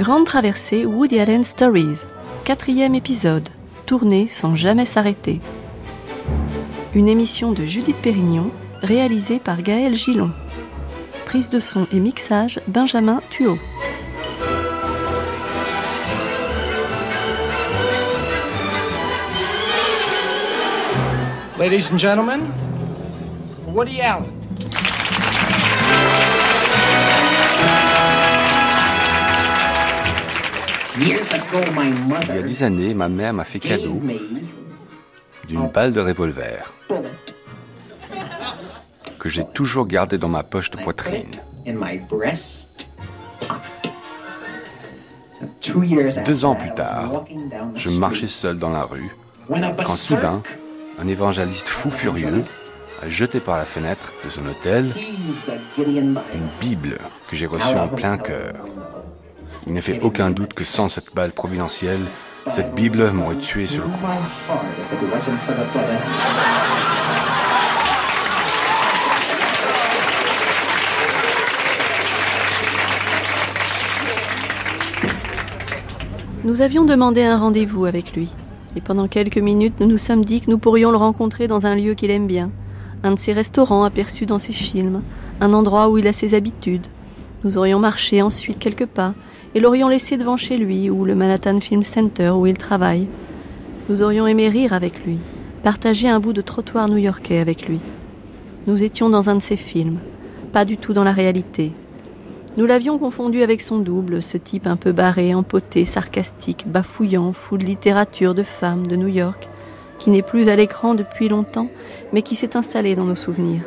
Grande traversée Woody Allen Stories, quatrième épisode, tourné sans jamais s'arrêter. Une émission de Judith Pérignon, réalisée par Gaël Gillon. Prise de son et mixage Benjamin Thuot. Ladies and gentlemen, Woody Allen. Il y a dix années, ma mère m'a fait cadeau d'une balle de revolver que j'ai toujours gardée dans ma poche de poitrine. Deux ans plus tard, je marchais seul dans la rue quand soudain, un évangéliste fou furieux a jeté par la fenêtre de son hôtel une Bible que j'ai reçue en plein cœur. Il ne fait aucun doute que sans cette balle providentielle, cette Bible m'aurait tué sur le coup. Nous avions demandé un rendez-vous avec lui. Et pendant quelques minutes, nous nous sommes dit que nous pourrions le rencontrer dans un lieu qu'il aime bien, un de ses restaurants aperçus dans ses films, un endroit où il a ses habitudes. Nous aurions marché ensuite quelques pas et l'aurions laissé devant chez lui ou le Manhattan Film Center où il travaille. Nous aurions aimé rire avec lui, partager un bout de trottoir new-yorkais avec lui. Nous étions dans un de ses films, pas du tout dans la réalité. Nous l'avions confondu avec son double, ce type un peu barré, empoté, sarcastique, bafouillant, fou de littérature, de femmes, de New York, qui n'est plus à l'écran depuis longtemps, mais qui s'est installé dans nos souvenirs.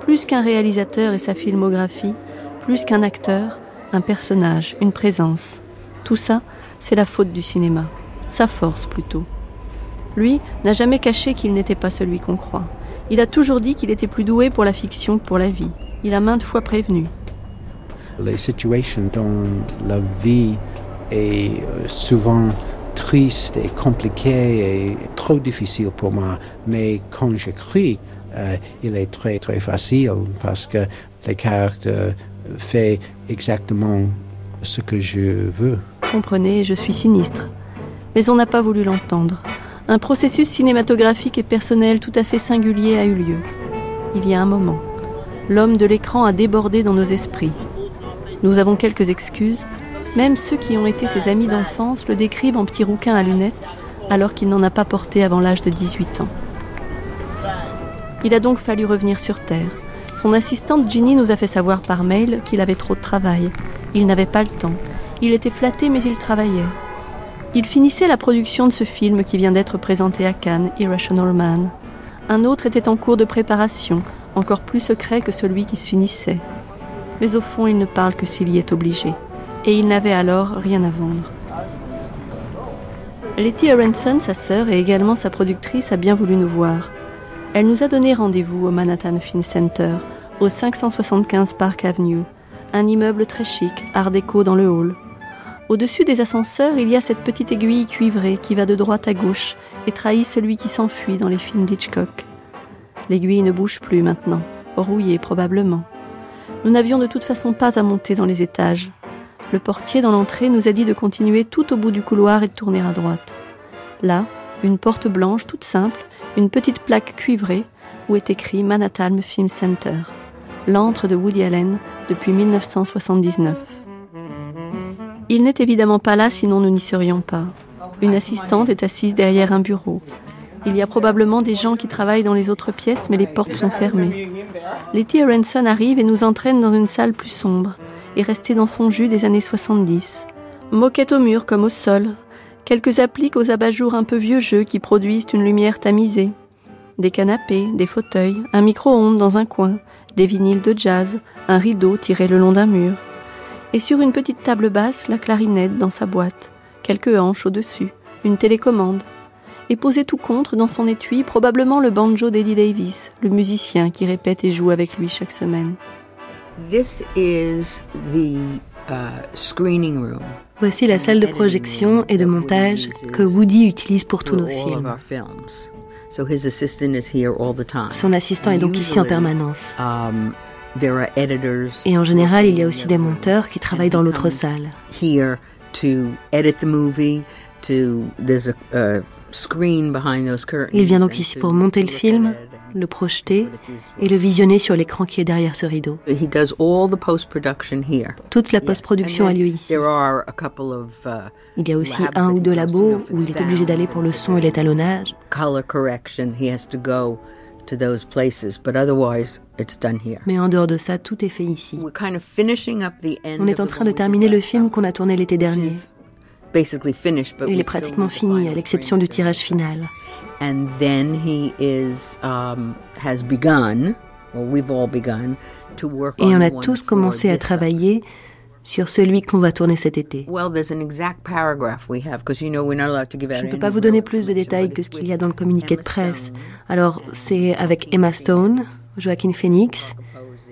Plus qu'un réalisateur et sa filmographie, plus qu'un acteur, un personnage, une présence. Tout ça, c'est la faute du cinéma, sa force plutôt. Lui n'a jamais caché qu'il n'était pas celui qu'on croit. Il a toujours dit qu'il était plus doué pour la fiction que pour la vie. Il a maintes fois prévenu. Les situations dans la vie est euh, souvent triste et compliquée et trop difficile pour moi. Mais quand j'écris, euh, il est très très facile parce que les caractères fait exactement ce que je veux. Comprenez, je suis sinistre. Mais on n'a pas voulu l'entendre. Un processus cinématographique et personnel tout à fait singulier a eu lieu. Il y a un moment. L'homme de l'écran a débordé dans nos esprits. Nous avons quelques excuses. Même ceux qui ont été ses amis d'enfance le décrivent en petit rouquin à lunettes, alors qu'il n'en a pas porté avant l'âge de 18 ans. Il a donc fallu revenir sur Terre, son assistante Ginny nous a fait savoir par mail qu'il avait trop de travail. Il n'avait pas le temps. Il était flatté mais il travaillait. Il finissait la production de ce film qui vient d'être présenté à Cannes, Irrational Man. Un autre était en cours de préparation, encore plus secret que celui qui se finissait. Mais au fond, il ne parle que s'il y est obligé. Et il n'avait alors rien à vendre. Letty Aronson, sa sœur et également sa productrice, a bien voulu nous voir. Elle nous a donné rendez-vous au Manhattan Film Center, au 575 Park Avenue, un immeuble très chic, art déco dans le hall. Au-dessus des ascenseurs, il y a cette petite aiguille cuivrée qui va de droite à gauche et trahit celui qui s'enfuit dans les films d'Hitchcock. L'aiguille ne bouge plus maintenant, rouillée probablement. Nous n'avions de toute façon pas à monter dans les étages. Le portier dans l'entrée nous a dit de continuer tout au bout du couloir et de tourner à droite. Là, une porte blanche toute simple une petite plaque cuivrée où est écrit Manhattan Film Center, l'antre de Woody Allen depuis 1979. Il n'est évidemment pas là sinon nous n'y serions pas. Une assistante est assise derrière un bureau. Il y a probablement des gens qui travaillent dans les autres pièces, mais les portes sont fermées. Letty Aronson arrive et nous entraîne dans une salle plus sombre, et restée dans son jus des années 70. Moquette au mur comme au sol, quelques appliques aux abat-jours un peu vieux jeu qui produisent une lumière tamisée, des canapés, des fauteuils, un micro-ondes dans un coin, des vinyles de jazz, un rideau tiré le long d'un mur. Et sur une petite table basse, la clarinette dans sa boîte, quelques hanches au-dessus, une télécommande. Et posé tout contre dans son étui, probablement le banjo d'Eddie Davis, le musicien qui répète et joue avec lui chaque semaine. This is the uh, screening room. Voici la salle de projection et de montage que Woody utilise pour tous nos films. Son assistant est donc ici en permanence. Um, there are editors Et en général, il y a aussi des monteurs qui travaillent dans l'autre salle. here to edit the movie. To there's a, a screen behind those curtains. Il vient donc ici pour monter le film, le projeter et le visionner sur l'écran qui est derrière ce rideau. Toute la post-production a lieu ici. Uh, Il y a aussi un ou deux labos où il est obligé d'aller pour le son et l'étalonnage. Mais en dehors de ça, tout est fait ici. On est en train de terminer le film qu'on a tourné l'été dernier. Il est pratiquement fini, à l'exception du tirage final. And then he is um, has begun, or we've all begun, to work Et on on a tous commencé à travailler sur celui qu'on va tourner cet été. Well, there's an exact paragraph we have because you know we're not allowed to give out. Je ne peux pas vous donner plus de détails que ce qu'il y a dans le communiqué de presse. Alors, c'est avec Emma Stone, Joaquin Phoenix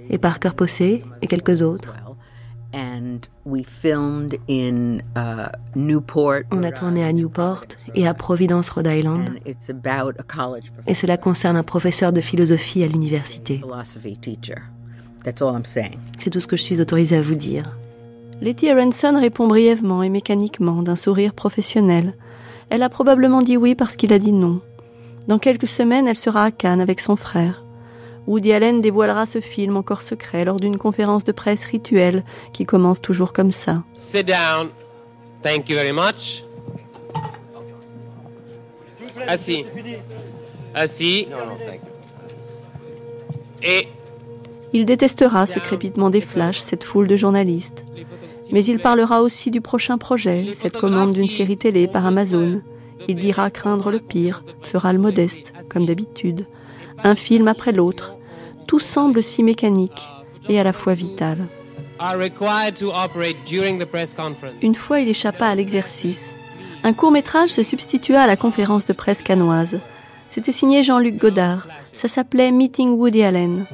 et Parker Posey et quelques autres. On a tourné à Newport et à Providence, Rhode Island. and it's about a college Et professor, cela concerne un professeur de philosophie à l'université. philosophy teacher. That's all I'm saying. C'est tout ce que je suis autorisée à vous dire. Letty Aronson répond brièvement et mécaniquement, d'un sourire professionnel. Elle a probablement dit oui parce qu'il a dit non. Dans quelques semaines, elle sera à Cannes avec son frère. Woody Allen dévoilera ce film encore secret lors d'une conférence de presse rituelle qui commence toujours comme ça. Sit down. Thank you very much. Assis. Assis. Et Il détestera ce crépitement des flashs, cette foule de journalistes. Mais il parlera aussi du prochain projet, cette commande d'une série télé par Amazon. Il dira craindre le pire, fera le modeste, comme d'habitude. Un film après l'autre. Tout semble si mécanique et à la fois vital. Une fois, il échappa à l'exercice. Un court métrage se substitua à la conférence de presse canoise. C'était signé Jean-Luc Godard. Ça s'appelait Meeting Woody Allen.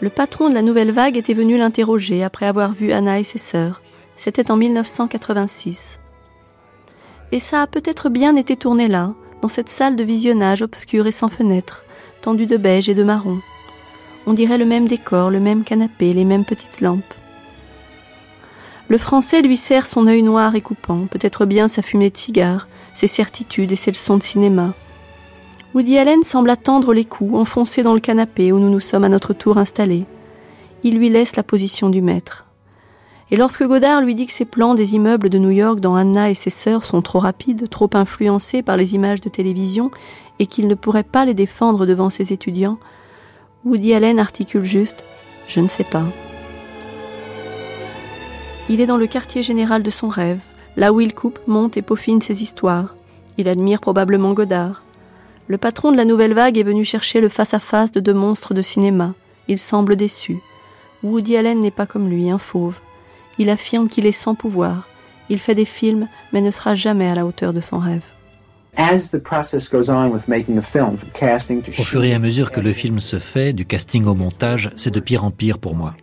Le patron de la Nouvelle Vague était venu l'interroger après avoir vu Anna et ses sœurs. C'était en 1986. Et ça a peut-être bien été tourné là, dans cette salle de visionnage obscure et sans fenêtre, tendue de beige et de marron. On dirait le même décor, le même canapé, les mêmes petites lampes. Le français lui sert son œil noir et coupant, peut-être bien sa fumée de cigare, ses certitudes et ses leçons de cinéma. Woody Allen semble attendre les coups, enfoncé dans le canapé où nous nous sommes à notre tour installés. Il lui laisse la position du maître. Et lorsque Godard lui dit que ses plans des immeubles de New York dans Anna et ses sœurs sont trop rapides, trop influencés par les images de télévision, et qu'il ne pourrait pas les défendre devant ses étudiants, Woody Allen articule juste ⁇ Je ne sais pas ⁇ il est dans le quartier général de son rêve, là où il coupe, monte et peaufine ses histoires. Il admire probablement Godard. Le patron de la nouvelle vague est venu chercher le face-à-face de deux monstres de cinéma. Il semble déçu. Woody Allen n'est pas comme lui, un fauve. Il affirme qu'il est sans pouvoir. Il fait des films, mais ne sera jamais à la hauteur de son rêve. Au fur et à mesure que le film se fait, du casting au montage, c'est de pire en pire pour moi.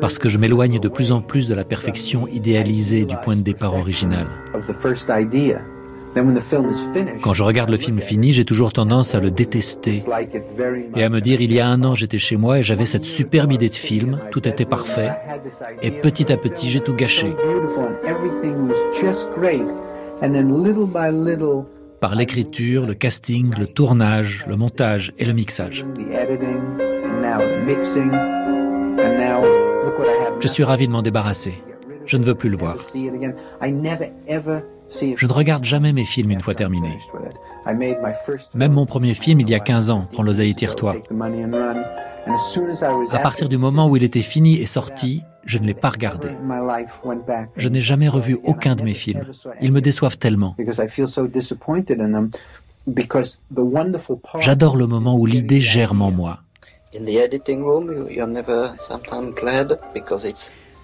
Parce que je m'éloigne de plus en plus de la perfection idéalisée du point de départ original. Quand je regarde le film fini, j'ai toujours tendance à le détester et à me dire il y a un an j'étais chez moi et j'avais cette superbe idée de film, tout était parfait, et petit à petit j'ai tout gâché. Par l'écriture, le casting, le tournage, le montage et le mixage. Je suis ravi de m'en débarrasser. Je ne veux plus le voir. Je ne regarde jamais mes films une fois terminés. Même mon premier film, il y a 15 ans, Prends l'oseille et tire-toi. À partir du moment où il était fini et sorti, je ne l'ai pas regardé. Je n'ai jamais revu aucun de mes films. Ils me déçoivent tellement. J'adore le moment où l'idée germe en moi.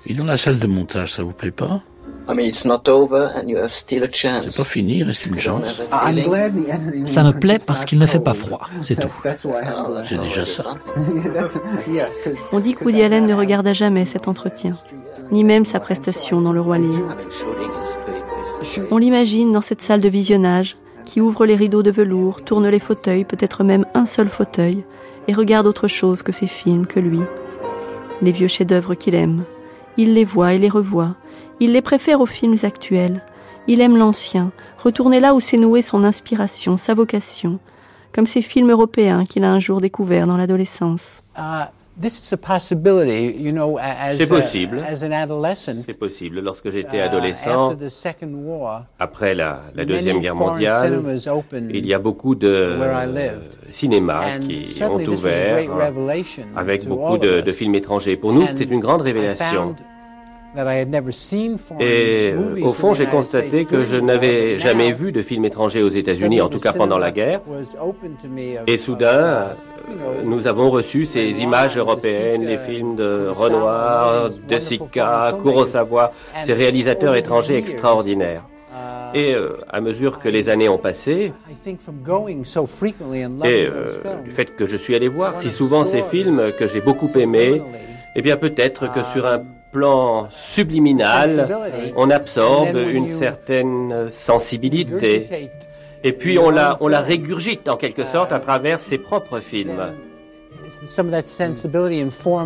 Et dans la salle de montage, ça vous plaît pas? C'est pas fini, reste une chance. Ça me plaît parce qu'il ne fait pas froid, c'est tout. C'est déjà ça. On dit que Woody Allen ne regarda jamais cet entretien, ni même sa prestation dans Le Roi Lion. On l'imagine dans cette salle de visionnage qui ouvre les rideaux de velours, tourne les fauteuils, peut-être même un seul fauteuil, et regarde autre chose que ses films, que lui. Les vieux chefs-d'œuvre qu'il aime. Il les voit et les revoit. Il les préfère aux films actuels. Il aime l'ancien, retourner là où s'est nouée son inspiration, sa vocation, comme ces films européens qu'il a un jour découverts dans l'adolescence. Uh, c'est possible. C'est possible. Lorsque j'étais uh, adolescent, après la, Deuxième Guerre mondiale, il y a beaucoup de cinémas qui ont ouvert avec beaucoup de, de films étrangers. Pour nous, c'était une grande révélation. Et au fond, j'ai constaté que je n'avais jamais vu de film étranger aux États-Unis, en tout cas pendant la guerre. Et soudain, nous avons reçu ces images européennes, les films de Renoir, de Sica, Kurosawa, ces réalisateurs étrangers extraordinaires. Et euh, à mesure que les années ont passé, et euh, du fait que je suis allé voir si souvent ces films que j'ai beaucoup aimés, eh bien peut-être que sur un plan subliminal, on absorbe une certaine sensibilité. Et puis on la, on la régurgite en quelque sorte à travers ses propres films.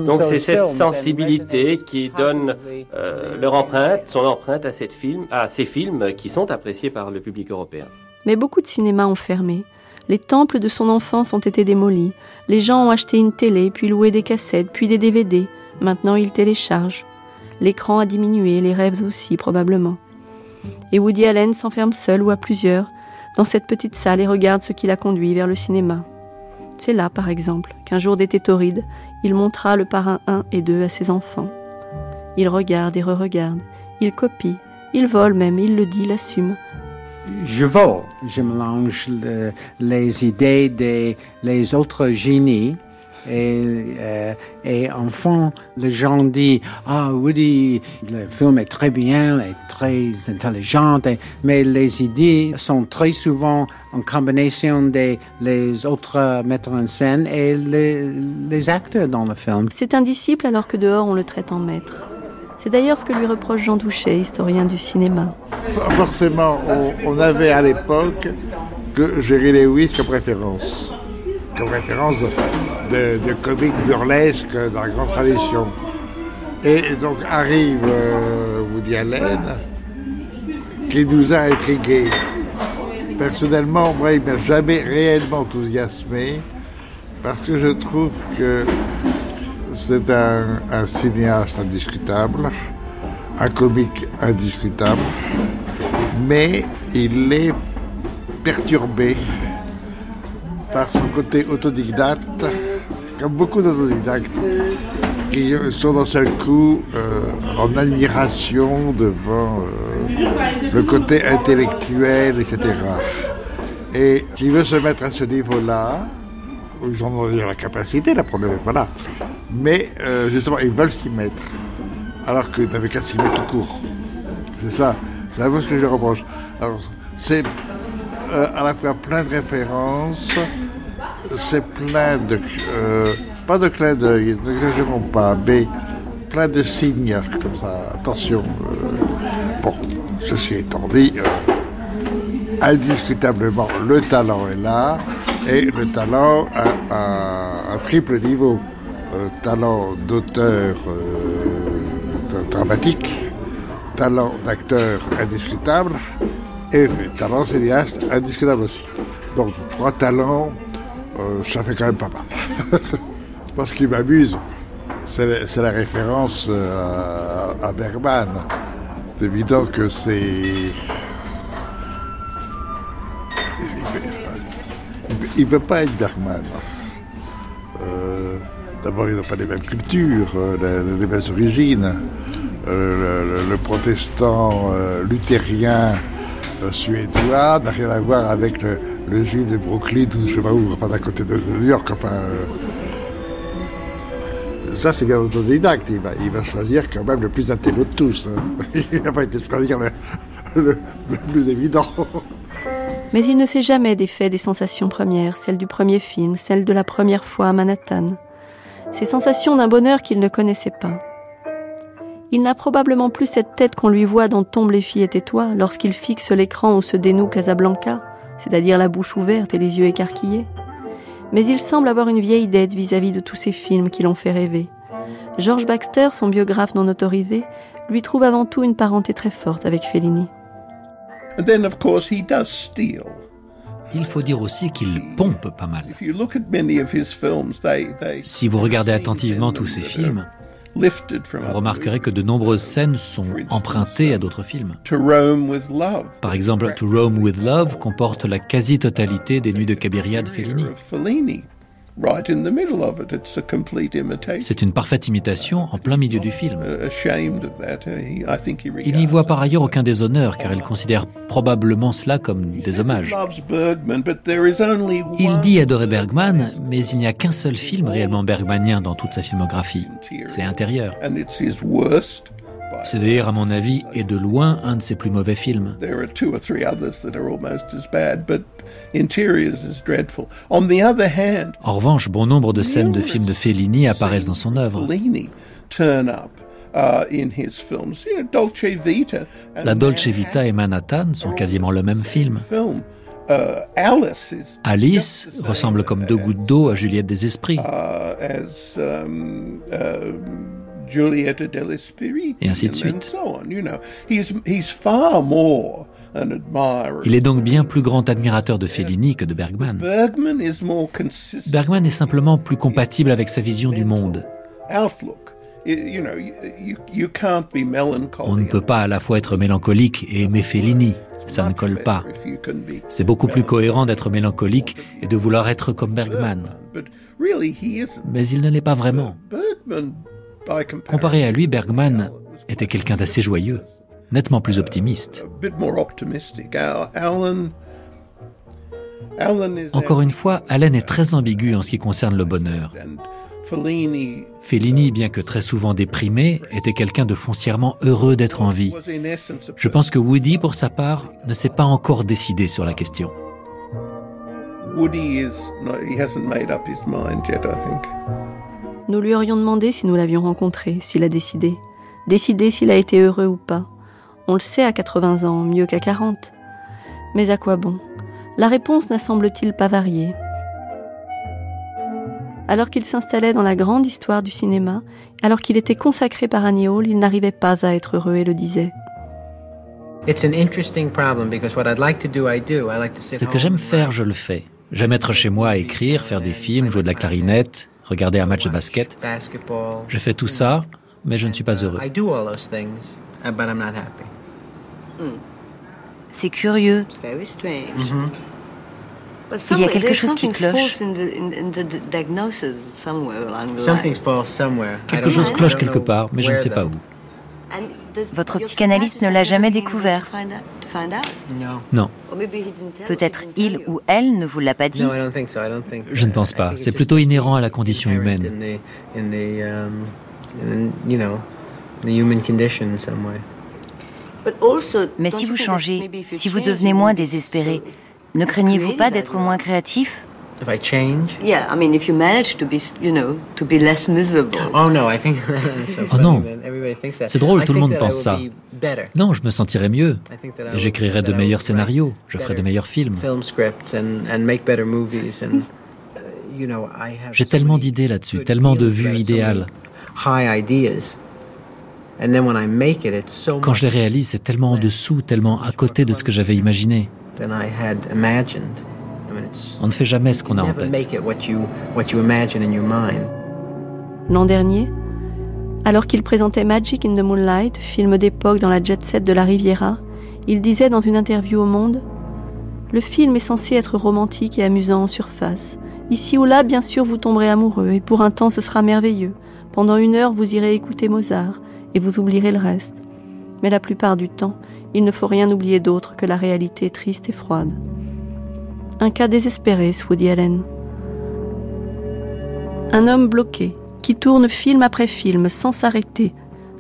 Donc c'est cette sensibilité qui donne euh, leur empreinte, son empreinte à, cette film, à ces films qui sont appréciés par le public européen. Mais beaucoup de cinémas ont fermé. Les temples de son enfance ont été démolis. Les gens ont acheté une télé, puis loué des cassettes, puis des DVD. Maintenant ils téléchargent. L'écran a diminué, les rêves aussi probablement. Et Woody Allen s'enferme seul ou à plusieurs dans cette petite salle et regarde ce qui l'a conduit vers le cinéma. C'est là, par exemple, qu'un jour d'été torride, il montra le parrain 1 et 2 à ses enfants. Il regarde et re-regarde, il copie, il vole même, il le dit, l'assume. Je vole, je mélange les idées des autres génies et, euh, et enfin, les gens disent Ah, Woody, le film est très bien, est très intelligent, mais les idées sont très souvent en combinaison des les autres metteurs en scène et les, les acteurs dans le film. C'est un disciple alors que dehors on le traite en maître. C'est d'ailleurs ce que lui reproche Jean Douchet, historien du cinéma. Forcément, on, on avait à l'époque que Jerry Lewis comme référence référence de, de comique burlesque dans la grande tradition. Et donc arrive euh, Woody Allen, qui nous a intrigués. Personnellement, moi, il m'a jamais réellement enthousiasmé, parce que je trouve que c'est un, un cinéaste indiscutable, un comique indiscutable, mais il est perturbé par son côté autodidacte, comme beaucoup d'autodidactes, qui sont d'un seul coup euh, en admiration devant euh, le côté intellectuel, etc. Et qui veut se mettre à ce niveau-là, ils ont la capacité, la problème n'est pas là. Mais euh, justement, ils veulent s'y mettre, alors qu'ils n'avaient qu'à s'y mettre tout court. C'est ça, c'est un peu ce que je reproche. Alors, c'est euh, à la fois plein de références, c'est plein de... Euh, pas de clin d'œil, ne pas, mais plein de signes comme ça. Attention. Euh, bon, ceci étant dit, indiscutablement, le talent est là, et le talent à, un triple niveau. talent d'auteur dramatique, talent d'acteur indiscutable, et talent cinéaste indiscutable aussi. Donc trois talents, euh, ça fait quand même pas mal. Moi ce qui m'amuse, c'est la référence euh, à, Bergman. C'est évident que c'est... Il ne peut pas être Bergman. Euh, d'abord, ils n'ont pas les mêmes cultures, les, mêmes origines. le, protestant luthérien suédois n'a rien à voir avec le, juif de Brooklyn ou je sais pas où, enfin d'à côté de, New York. Enfin, euh. ça c'est bien autodidacte. Il va, il va choisir quand même le plus intelligent de tous. Hein. Il n'a pas été choisir le, le, plus évident. Mais il ne s'est jamais défait des sensations premières, celles du premier film, celles de la première fois à Manhattan. Ces sensations d'un bonheur qu'il ne connaissait pas. Il n'a probablement plus cette tête qu'on lui voit dans Tombe les filles et tais-toi lorsqu'il fixe l'écran où se dénoue Casablanca, c'est-à-dire la bouche ouverte et les yeux écarquillés. Mais il semble avoir une vieille dette vis-à-vis de tous ces films qui l'ont fait rêver. George Baxter, son biographe non autorisé, lui trouve avant tout une parenté très forte avec Fellini. Il faut dire aussi qu'il pompe pas mal. Si vous regardez attentivement tous ses films, vous remarquerez que de nombreuses scènes sont empruntées à d'autres films. Par exemple, To Rome with Love comporte la quasi-totalité des Nuits de Cabiria de Fellini. C'est une parfaite imitation en plein milieu du film. Il n'y voit par ailleurs aucun déshonneur car il considère probablement cela comme des hommages. Il dit adorer Bergman, mais il n'y a qu'un seul film réellement bergmanien dans toute sa filmographie. C'est intérieur. C'est d'ailleurs, à mon avis, et de loin un de ses plus mauvais films. En revanche, bon nombre de scènes de films de Fellini apparaissent dans son œuvre. La Dolce Vita et Manhattan sont quasiment le même film. Alice ressemble comme deux gouttes d'eau à Juliette des Esprits. Et ainsi de suite. Il est donc bien plus grand admirateur de Fellini que de Bergman. Bergman est simplement plus compatible avec sa vision du monde. On ne peut pas à la fois être mélancolique et aimer Fellini. Ça ne colle pas. C'est beaucoup plus cohérent d'être mélancolique et de vouloir être comme Bergman. Mais il ne l'est pas vraiment. Comparé à lui, Bergman était quelqu'un d'assez joyeux, nettement plus optimiste. Encore une fois, Allen est très ambigu en ce qui concerne le bonheur. Fellini, bien que très souvent déprimé, était quelqu'un de foncièrement heureux d'être en vie. Je pense que Woody, pour sa part, ne s'est pas encore décidé sur la question. Woody nous lui aurions demandé si nous l'avions rencontré, s'il a décidé. Décidé s'il a été heureux ou pas. On le sait à 80 ans, mieux qu'à 40. Mais à quoi bon? La réponse n'a semble-t-il pas varié. Alors qu'il s'installait dans la grande histoire du cinéma, alors qu'il était consacré par Annie Hall, il n'arrivait pas à être heureux et le disait. Ce que j'aime faire, je le fais. J'aime être chez moi à écrire, faire des films, jouer de la clarinette, regarder un match de basket. Je fais tout ça, mais je ne suis pas heureux. Uh, hmm. C'est curieux. Mm-hmm. Il y a quelque chose qui cloche. Quelque chose cloche quelque part, mais je ne sais pas où. Votre psychanalyste ne l'a jamais découvert Non. Peut-être il ou elle ne vous l'a pas dit Je ne pense pas. C'est plutôt inhérent à la condition humaine. Mais si vous changez, si vous devenez moins désespéré, ne craignez-vous pas d'être moins créatif? If I change? Yeah, I mean, if you manage to be, you know, to be less miserable. Oh no, I think. oh non. C'est drôle, tout le monde pense ça. Non, je me sentirais mieux. J'écrirais de meilleurs scénarios, je ferais de meilleurs films. J'ai tellement d'idées là-dessus, tellement de vues idéales. Quand je les réalise, c'est tellement en dessous, tellement à côté de ce que j'avais imaginé. On ne fait jamais ce qu'on a en tête. L'an dernier, alors qu'il présentait Magic in the Moonlight, film d'époque dans la jet set de la Riviera, il disait dans une interview au Monde Le film est censé être romantique et amusant en surface. Ici ou là, bien sûr, vous tomberez amoureux, et pour un temps, ce sera merveilleux. Pendant une heure, vous irez écouter Mozart, et vous oublierez le reste. Mais la plupart du temps, il ne faut rien oublier d'autre que la réalité triste et froide. Un cas désespéré, Woody Allen. Un homme bloqué, qui tourne film après film sans s'arrêter,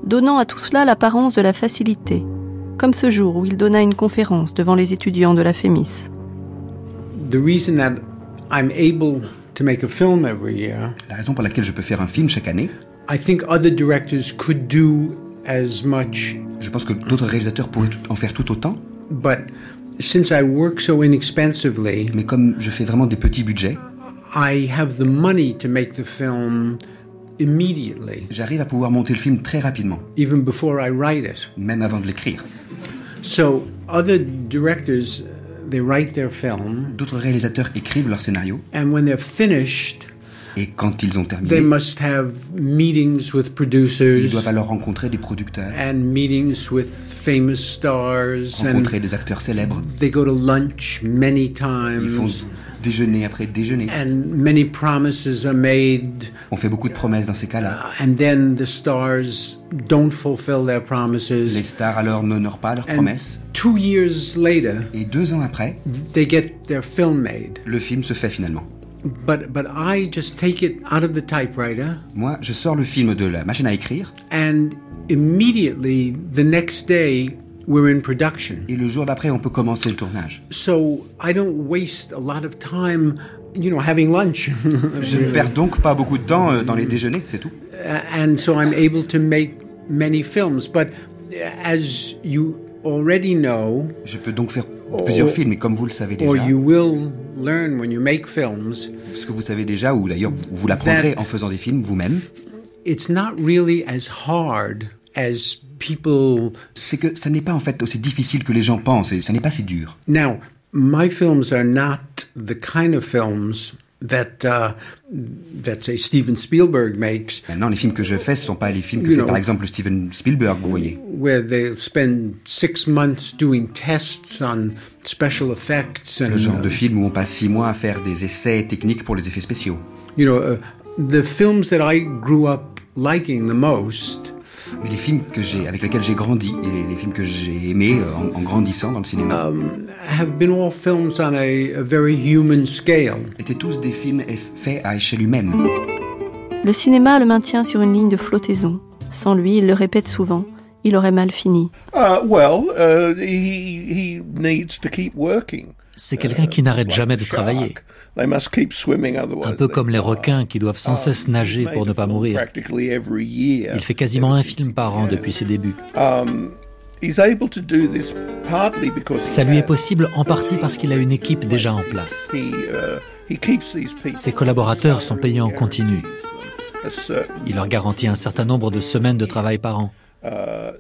donnant à tout cela l'apparence de la facilité, comme ce jour où il donna une conférence devant les étudiants de la FEMIS. La raison pour laquelle je peux faire un film chaque année, Je pense que d'autres réalisateurs pourraient en faire tout autant. Since I work so inexpensively, mais comme je fais vraiment des petits budgets, I have the money to make the film immediately. J'arrive à pouvoir monter le film très rapidement. Even before I write it. Même avant de l'écrire. So other directors they write their film. D'autres réalisateurs écrivent leur scénario. And when they're finished, et quand ils ont terminé, they must have meetings with producers. Ils doivent alors rencontrer des producteurs. And meetings with famous stars. Rencontrer des acteurs célèbres. They go to lunch many times. Ils font déjeuner après déjeuner. And many promises are made. On fait beaucoup de promesses dans ces cas-là. Uh, and then the stars don't fulfill their promises. Les stars alors n'honorent pas leurs and promesses. Two years later, et deux ans après, they get their film made. Le film se fait finalement. But, but I just take it out of the typewriter. Moi, je sors le film de la machine à écrire. And immediately, the next day, we're in production. Et le jour d'après, on peut commencer le tournage. So I don't waste a lot of time, you know, having lunch. je ne perds donc pas beaucoup de temps euh, dans les déjeuners, c'est tout. Uh, and so I'm able to make many films. But as you already know, je peux donc faire plusieurs or, films, et comme vous le savez déjà. Or you will learn when you make films. Ce que vous savez déjà, ou d'ailleurs vous l'apprendrez en faisant des films vous-même. It's not really as hard as people. C'est que ça n'est pas en fait aussi difficile que les gens pensent, et ça n'est pas si dur. Now, my films are not the kind of films that uh, that say Steven Spielberg makes. Maintenant, les films que je fais, ce sont pas les films que fait know, par exemple Steven Spielberg, vous voyez. Where they spend six months doing tests on special effects and. Le genre de film où on passe six mois à faire des essais techniques pour les effets spéciaux. You know, uh, the films that I grew up liking the most. Mais les films que j'ai, avec lesquels j'ai grandi, et les, les films que j'ai aimés euh, en, en, grandissant dans le cinéma, um, have been all films on a, a very human scale. étaient tous des films faits à échelle humaine. Le cinéma le maintient sur une ligne de flottaison. Sans lui, il le répète souvent, il aurait mal fini. Uh, well, uh, he, he needs to keep working. C'est quelqu'un qui n'arrête jamais de travailler. Un peu comme les requins qui doivent sans cesse nager pour ne pas mourir. Il fait quasiment un film par an depuis ses débuts. Ça lui est possible en partie parce qu'il a une équipe déjà en place. Ses collaborateurs sont payés en continu. Il leur garantit un certain nombre de semaines de travail par an. Ce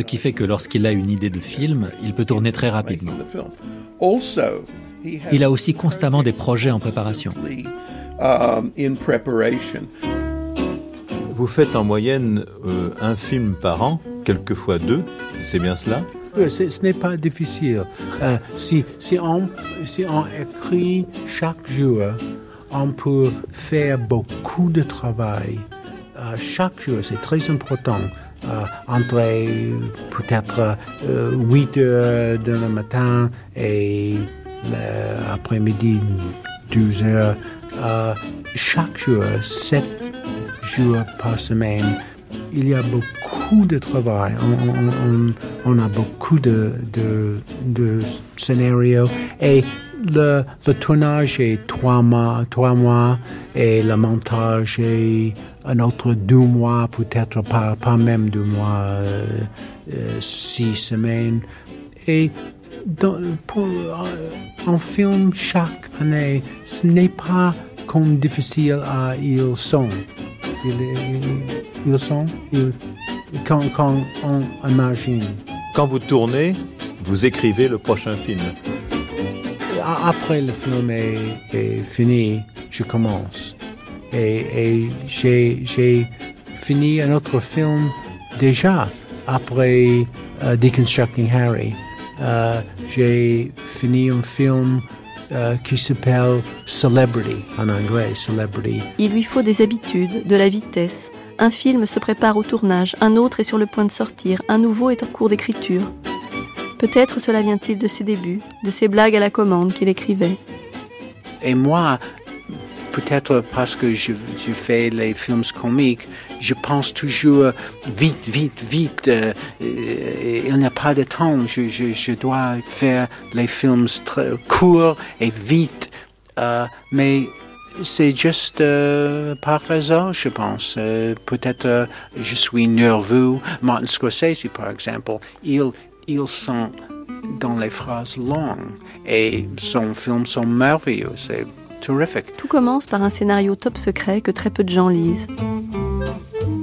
qui fait que lorsqu'il a une idée de film, il peut tourner très rapidement. Il a aussi constamment des projets en préparation. Vous faites en moyenne euh, un film par an, quelquefois deux, c'est bien cela? Ce n'est pas difficile. Euh, si, si, on, si on écrit chaque jour, on peut faire beaucoup de travail. Euh, chaque jour, c'est très important. Euh, entre peut-être 8 heures de le matin et l'après-midi 12 heures. Euh, chaque jour, 7 jours par semaine, il y a beaucoup de travail. On, a beaucoup de, de, de, scénarios et le, tournage est trois mois, trois mois et le montage est un autre deux mois, peut-être pas, même deux mois, euh, euh, six semaines. Et dans, pour, un film chaque année, ce n'est pas comme difficile à ils sont. Ils, sont quand, quand on imagine. Quand vous tournez, vous écrivez le prochain film. Après le film est, fini, je commence. Et, et j'ai fini un autre film déjà après uh, Deconstructing Harry. Euh, j'ai fini un film euh, qui s'appelle Celebrity en anglais, Celebrity. Il lui faut des habitudes, de la vitesse. Un film se prépare au tournage, un autre est sur le point de sortir, un nouveau est en cours d'écriture. Peut-être cela vient-il de ses débuts, de ses blagues à la commande qu'il écrivait. Et moi, peut-être parce que je, fais les films comiques, je pense toujours vite, vite, vite. Euh, il n'y a pas de temps. Je, dois faire les films très courts et vite. Euh, mais c'est juste euh, par hasard, je pense. Peut-être je suis nerveux. Martin Scorsese, par exemple, il, il sent dans les phrases longues et son film sont merveilleux. Tout commence par un scénario top secret que très peu de gens lisent.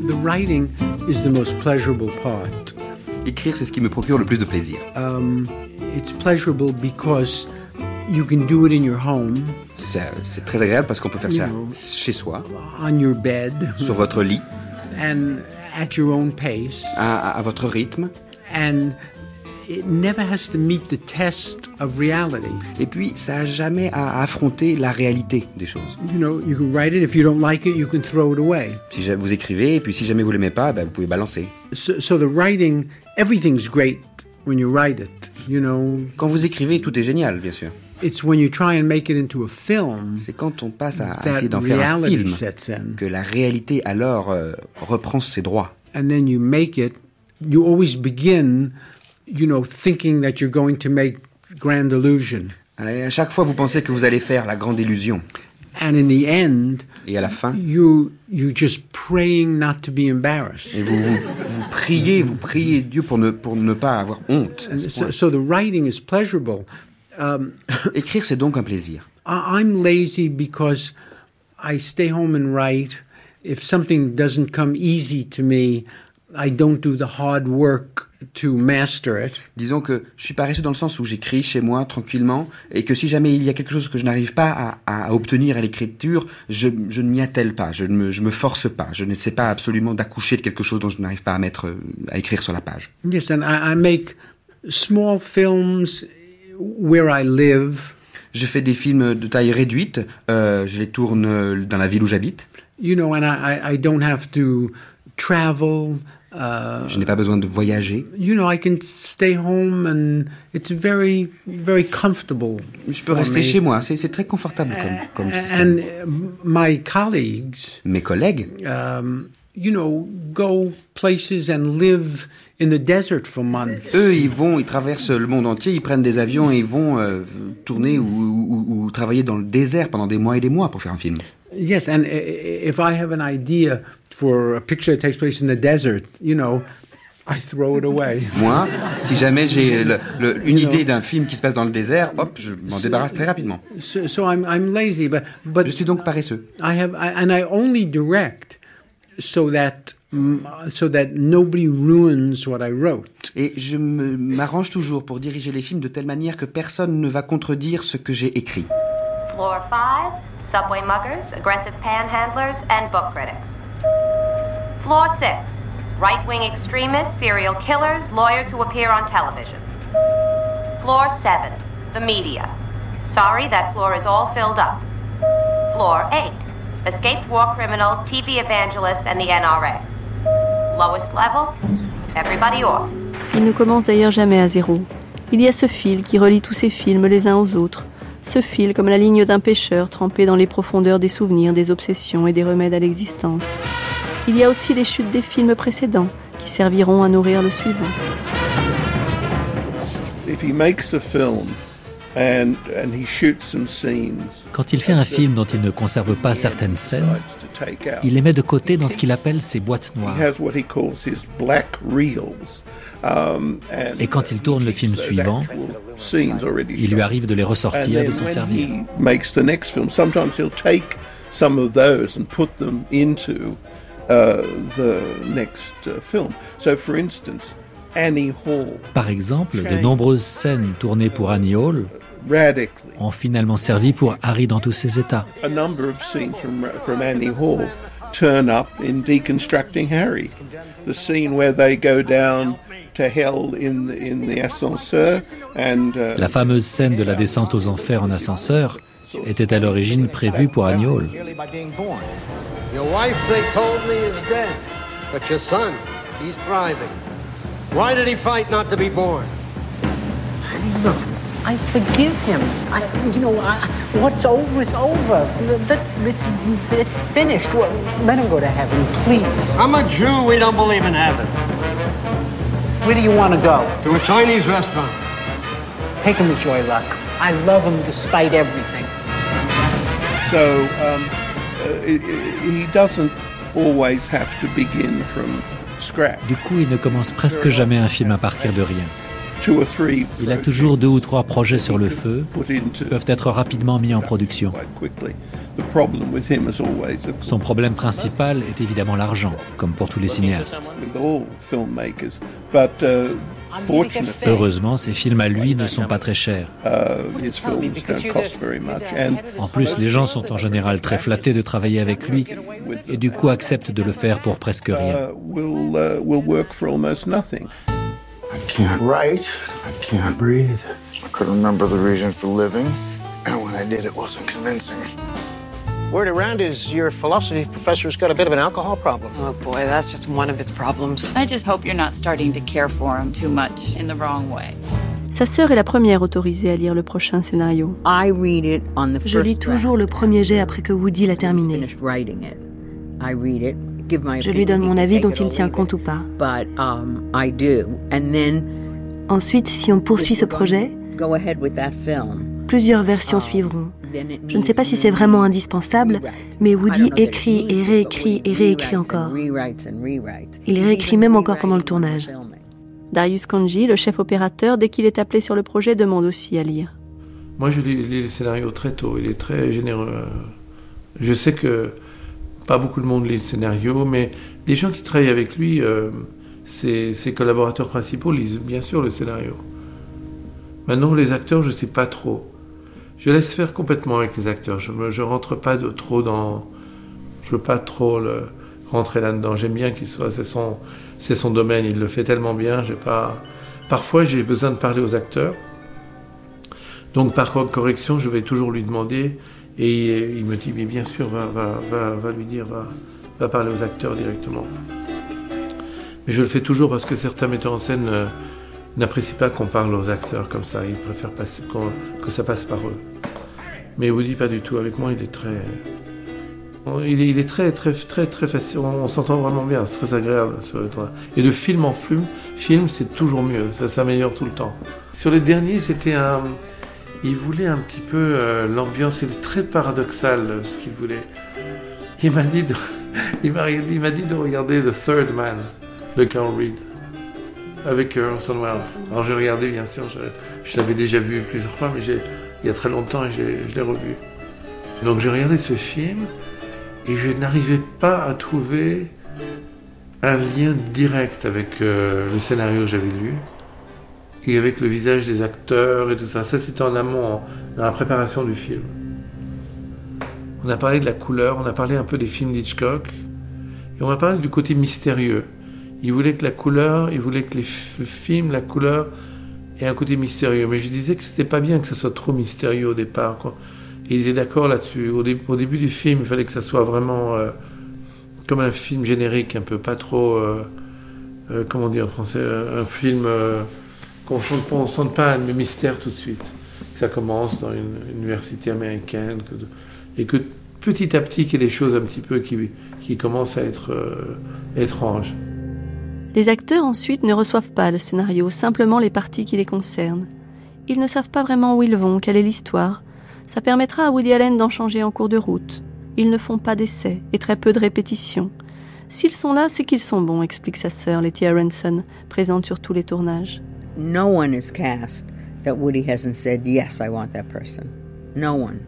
The writing is the most pleasurable part. Écrire, c'est ce qui me procure le plus de plaisir. Um, it's pleasurable because you can do it in your home. C'est très agréable parce qu'on peut faire ça chez soi. On your bed. Sur votre lit. And at your own pace. À, à votre rythme. And it never has to meet the test of reality. Et puis, ça a jamais à affronter la réalité des choses. You know, you can write it. If you don't like it, you can throw it away. Si vous écrivez, et puis si jamais vous l'aimez pas, ben, vous pouvez balancer. So, so the writing, everything's great when you write it. You know. Quand vous écrivez, tout est génial, bien sûr. It's when you try and make it into a film. C'est quand on passe à, à essayer d'en faire un film que la réalité alors euh, reprend ses droits. And then you make it. You always begin you know, thinking that you're going to make grand illusion. Et à chaque fois, vous pensez que vous allez faire la grande illusion. And in the end, et à la fin, you you just praying not to be embarrassed. Et vous, vous, vous priez, vous priez Dieu pour ne pour ne pas avoir honte. So, so, the writing is pleasurable. Um, Écrire, c'est donc un plaisir. I'm lazy because I stay home and write. If something doesn't come easy to me, I don't do the hard work to master it. Disons que je suis paresseux dans le sens où j'écris chez moi tranquillement et que si jamais il y a quelque chose que je n'arrive pas à, à, obtenir à l'écriture, je, je ne m'y attelle pas, je ne me, je me force pas, je ne sais pas absolument d'accoucher de quelque chose dont je n'arrive pas à mettre à écrire sur la page. Yes, and I, I make small films where I live. Je fais des films de taille réduite, euh, je les tourne dans la ville où j'habite. You know, and I, I don't have to travel. Uh, je n'ai pas besoin de voyager. You know, I can stay home and it's very, very comfortable. Je peux rester me. chez moi, c'est très confortable comme, comme système. And my colleagues, mes collègues, um, you know, go places and live in the desert for months. Eux, ils vont, ils traversent le monde entier, ils prennent des avions et ils vont euh, tourner ou, ou, ou travailler dans le désert pendant des mois et des mois pour faire un film. Yes, and if I have an idea for a picture that takes place in the desert, you know, I throw it away. Moi, si jamais j'ai une idée d'un film qui se passe dans le désert, hop, je m'en débarrasse très rapidement. So, so I'm, I'm lazy, but, but je suis donc paresseux. I have, I, and I only direct so that so that nobody ruins what I wrote. Et je m'arrange toujours pour diriger les films de telle manière que personne ne va contredire ce que j'ai écrit. Floor 5, subway muggers, aggressive panhandlers, and book critics. Floor 6, right wing extremists, serial killers, lawyers who appear on television. Floor 7, the media. Sorry, that floor is all filled up. Floor 8, escaped war criminals, TV evangelists, and the NRA. Lowest level, everybody off. Il ne commence d'ailleurs jamais à zéro. Il y a ce fil qui relie tous ces films les uns aux autres, ce fil comme la ligne d'un pêcheur trempé dans les profondeurs des souvenirs, des obsessions et des remèdes à l'existence. Il y a aussi les chutes des films précédents qui serviront à nourrir le suivant. Quand il fait un film dont il ne conserve pas certaines scènes, il les met de côté dans ce qu'il appelle ses boîtes noires. Um, Et quand il tourne le film suivant, il lui arrive de les ressortir, de s'en servir. Par exemple, de nombreuses scènes tournées pour Annie Hall ont finalement servi pour Harry dans tous ses états. turn up in deconstructing Harry. The scene where they go down to hell in the, in the ascenseur and uh, La fameuse scène de la descente aux enfers en ascenseur était à l'origine prévue pour Annie Hall. Your wife, they told me, is dead, but your son, he's thriving. Why did he fight not to be born? I forgive him. I, you know, I, what's over is over. That's it's it's finished. Let him go to heaven, please. I'm a Jew. We don't believe in heaven. Where do you want to go? To a Chinese restaurant. Take him to Joy Luck. I love him despite everything. So um, uh, he doesn't always have to begin from Du coup, il ne commence presque jamais un film à partir de rien. Il a toujours deux ou trois projets sur le feu qui peuvent être rapidement mis en production. Son problème principal est évidemment l'argent, comme pour tous les cinéastes. Heureusement, ses films à lui ne sont pas très chers. En plus, les gens sont en général très flattés de travailler avec lui et du coup acceptent de le faire pour presque rien. I can't write. I can't breathe. I couldn't remember the reason for living. And when I did, it wasn't convincing. Word around is your philosophy professor's got a bit of an alcohol problem. Oh boy, that's just one of his problems. I just hope you're not starting to care for him too much in the wrong way. Sa sœur est la première autorisée à lire le prochain scénario. I read it on the Je lis toujours le premier jet après que Woody l'a terminé. I read it je lui donne mon avis dont il tient compte ou pas. Um, Ensuite, si on poursuit ce projet, plusieurs versions um, suivront. Je ne sais pas si c'est vraiment indispensable, mais Woody écrit et réécrit et réécrit encore. Il réécrit même encore pendant le tournage. Darius Kanji, le chef opérateur, dès qu'il est appelé sur le projet, demande aussi à lire. Moi, je lis le scénario très tôt. Il est très généreux. Je sais que pas beaucoup de monde lit le scénario, mais les gens qui travaillent avec lui, euh, ses, collaborateurs principaux lisent bien sûr le scénario. Maintenant, les acteurs, je ne sais pas trop. Je laisse faire complètement avec les acteurs. Je ne rentre pas de, trop dans. Je veux pas trop le, rentrer là-dedans. J'aime bien qu'il soit. C'est son, c'est son domaine. Il le fait tellement bien. Pas. Parfois, j'ai besoin de parler aux acteurs. Donc, par correction, je vais toujours lui demander et il me dit, mais bien sûr, va, lui dire, va, parler aux acteurs directement. Mais je le fais toujours parce que certains metteurs en scène euh, n'apprécient pas qu'on parle aux acteurs comme ça. Ils préfèrent passer, que ça passe par eux. Mais Woody, pas du tout. Avec moi, il est très. Il est, il est très, très, très, très facile. On, s'entend vraiment bien. C'est très agréable. Et de film en film, film, c'est toujours mieux. Ça s'améliore tout le temps. Sur les derniers, c'était un il voulait un petit peu euh, l'ambiance, c'était très paradoxal euh, ce qu'il voulait. Il m'a dit, de, il m'a dit de regarder The Third Man, le Carl Reed, avec euh, Orson Welles. Alors j'ai regardé bien sûr, je, l'avais déjà vu plusieurs fois, mais il y a très longtemps et je l'ai revu. Donc j'ai regardé ce film et je n'arrivais pas à trouver un lien direct avec le scénario que j'avais lu et avec le visage des acteurs et tout ça. Ça, c'était en amont, dans la préparation du film. On a parlé de la couleur, on a parlé un peu des films d'Hitchcock, et on a parlé du côté mystérieux. Il voulait que la couleur, il voulait que le film, la couleur, ait un côté mystérieux. Mais je disais que c'était pas bien que ça soit trop mystérieux au départ. Quoi. Et il était d'accord là-dessus. Au, début du film, il fallait que ça soit vraiment euh, comme un film générique, un peu pas trop, euh, euh, comment dire en français, un film qu'on ne sente pas le mystère tout de suite. Que ça commence dans une, université américaine et que petit à petit, qu'il y ait des choses un petit peu qui, commencent à être euh, étranges. Les acteurs ensuite ne reçoivent pas le scénario, simplement les parties qui les concernent. Ils ne savent pas vraiment où ils vont, quelle est l'histoire. Ça permettra à Woody Allen d'en changer en cours de route. Ils ne font pas d'essais et très peu de répétitions. S'ils sont là, c'est qu'ils sont bons, explique sa sœur, Letty Aronson, présente sur tous les tournages.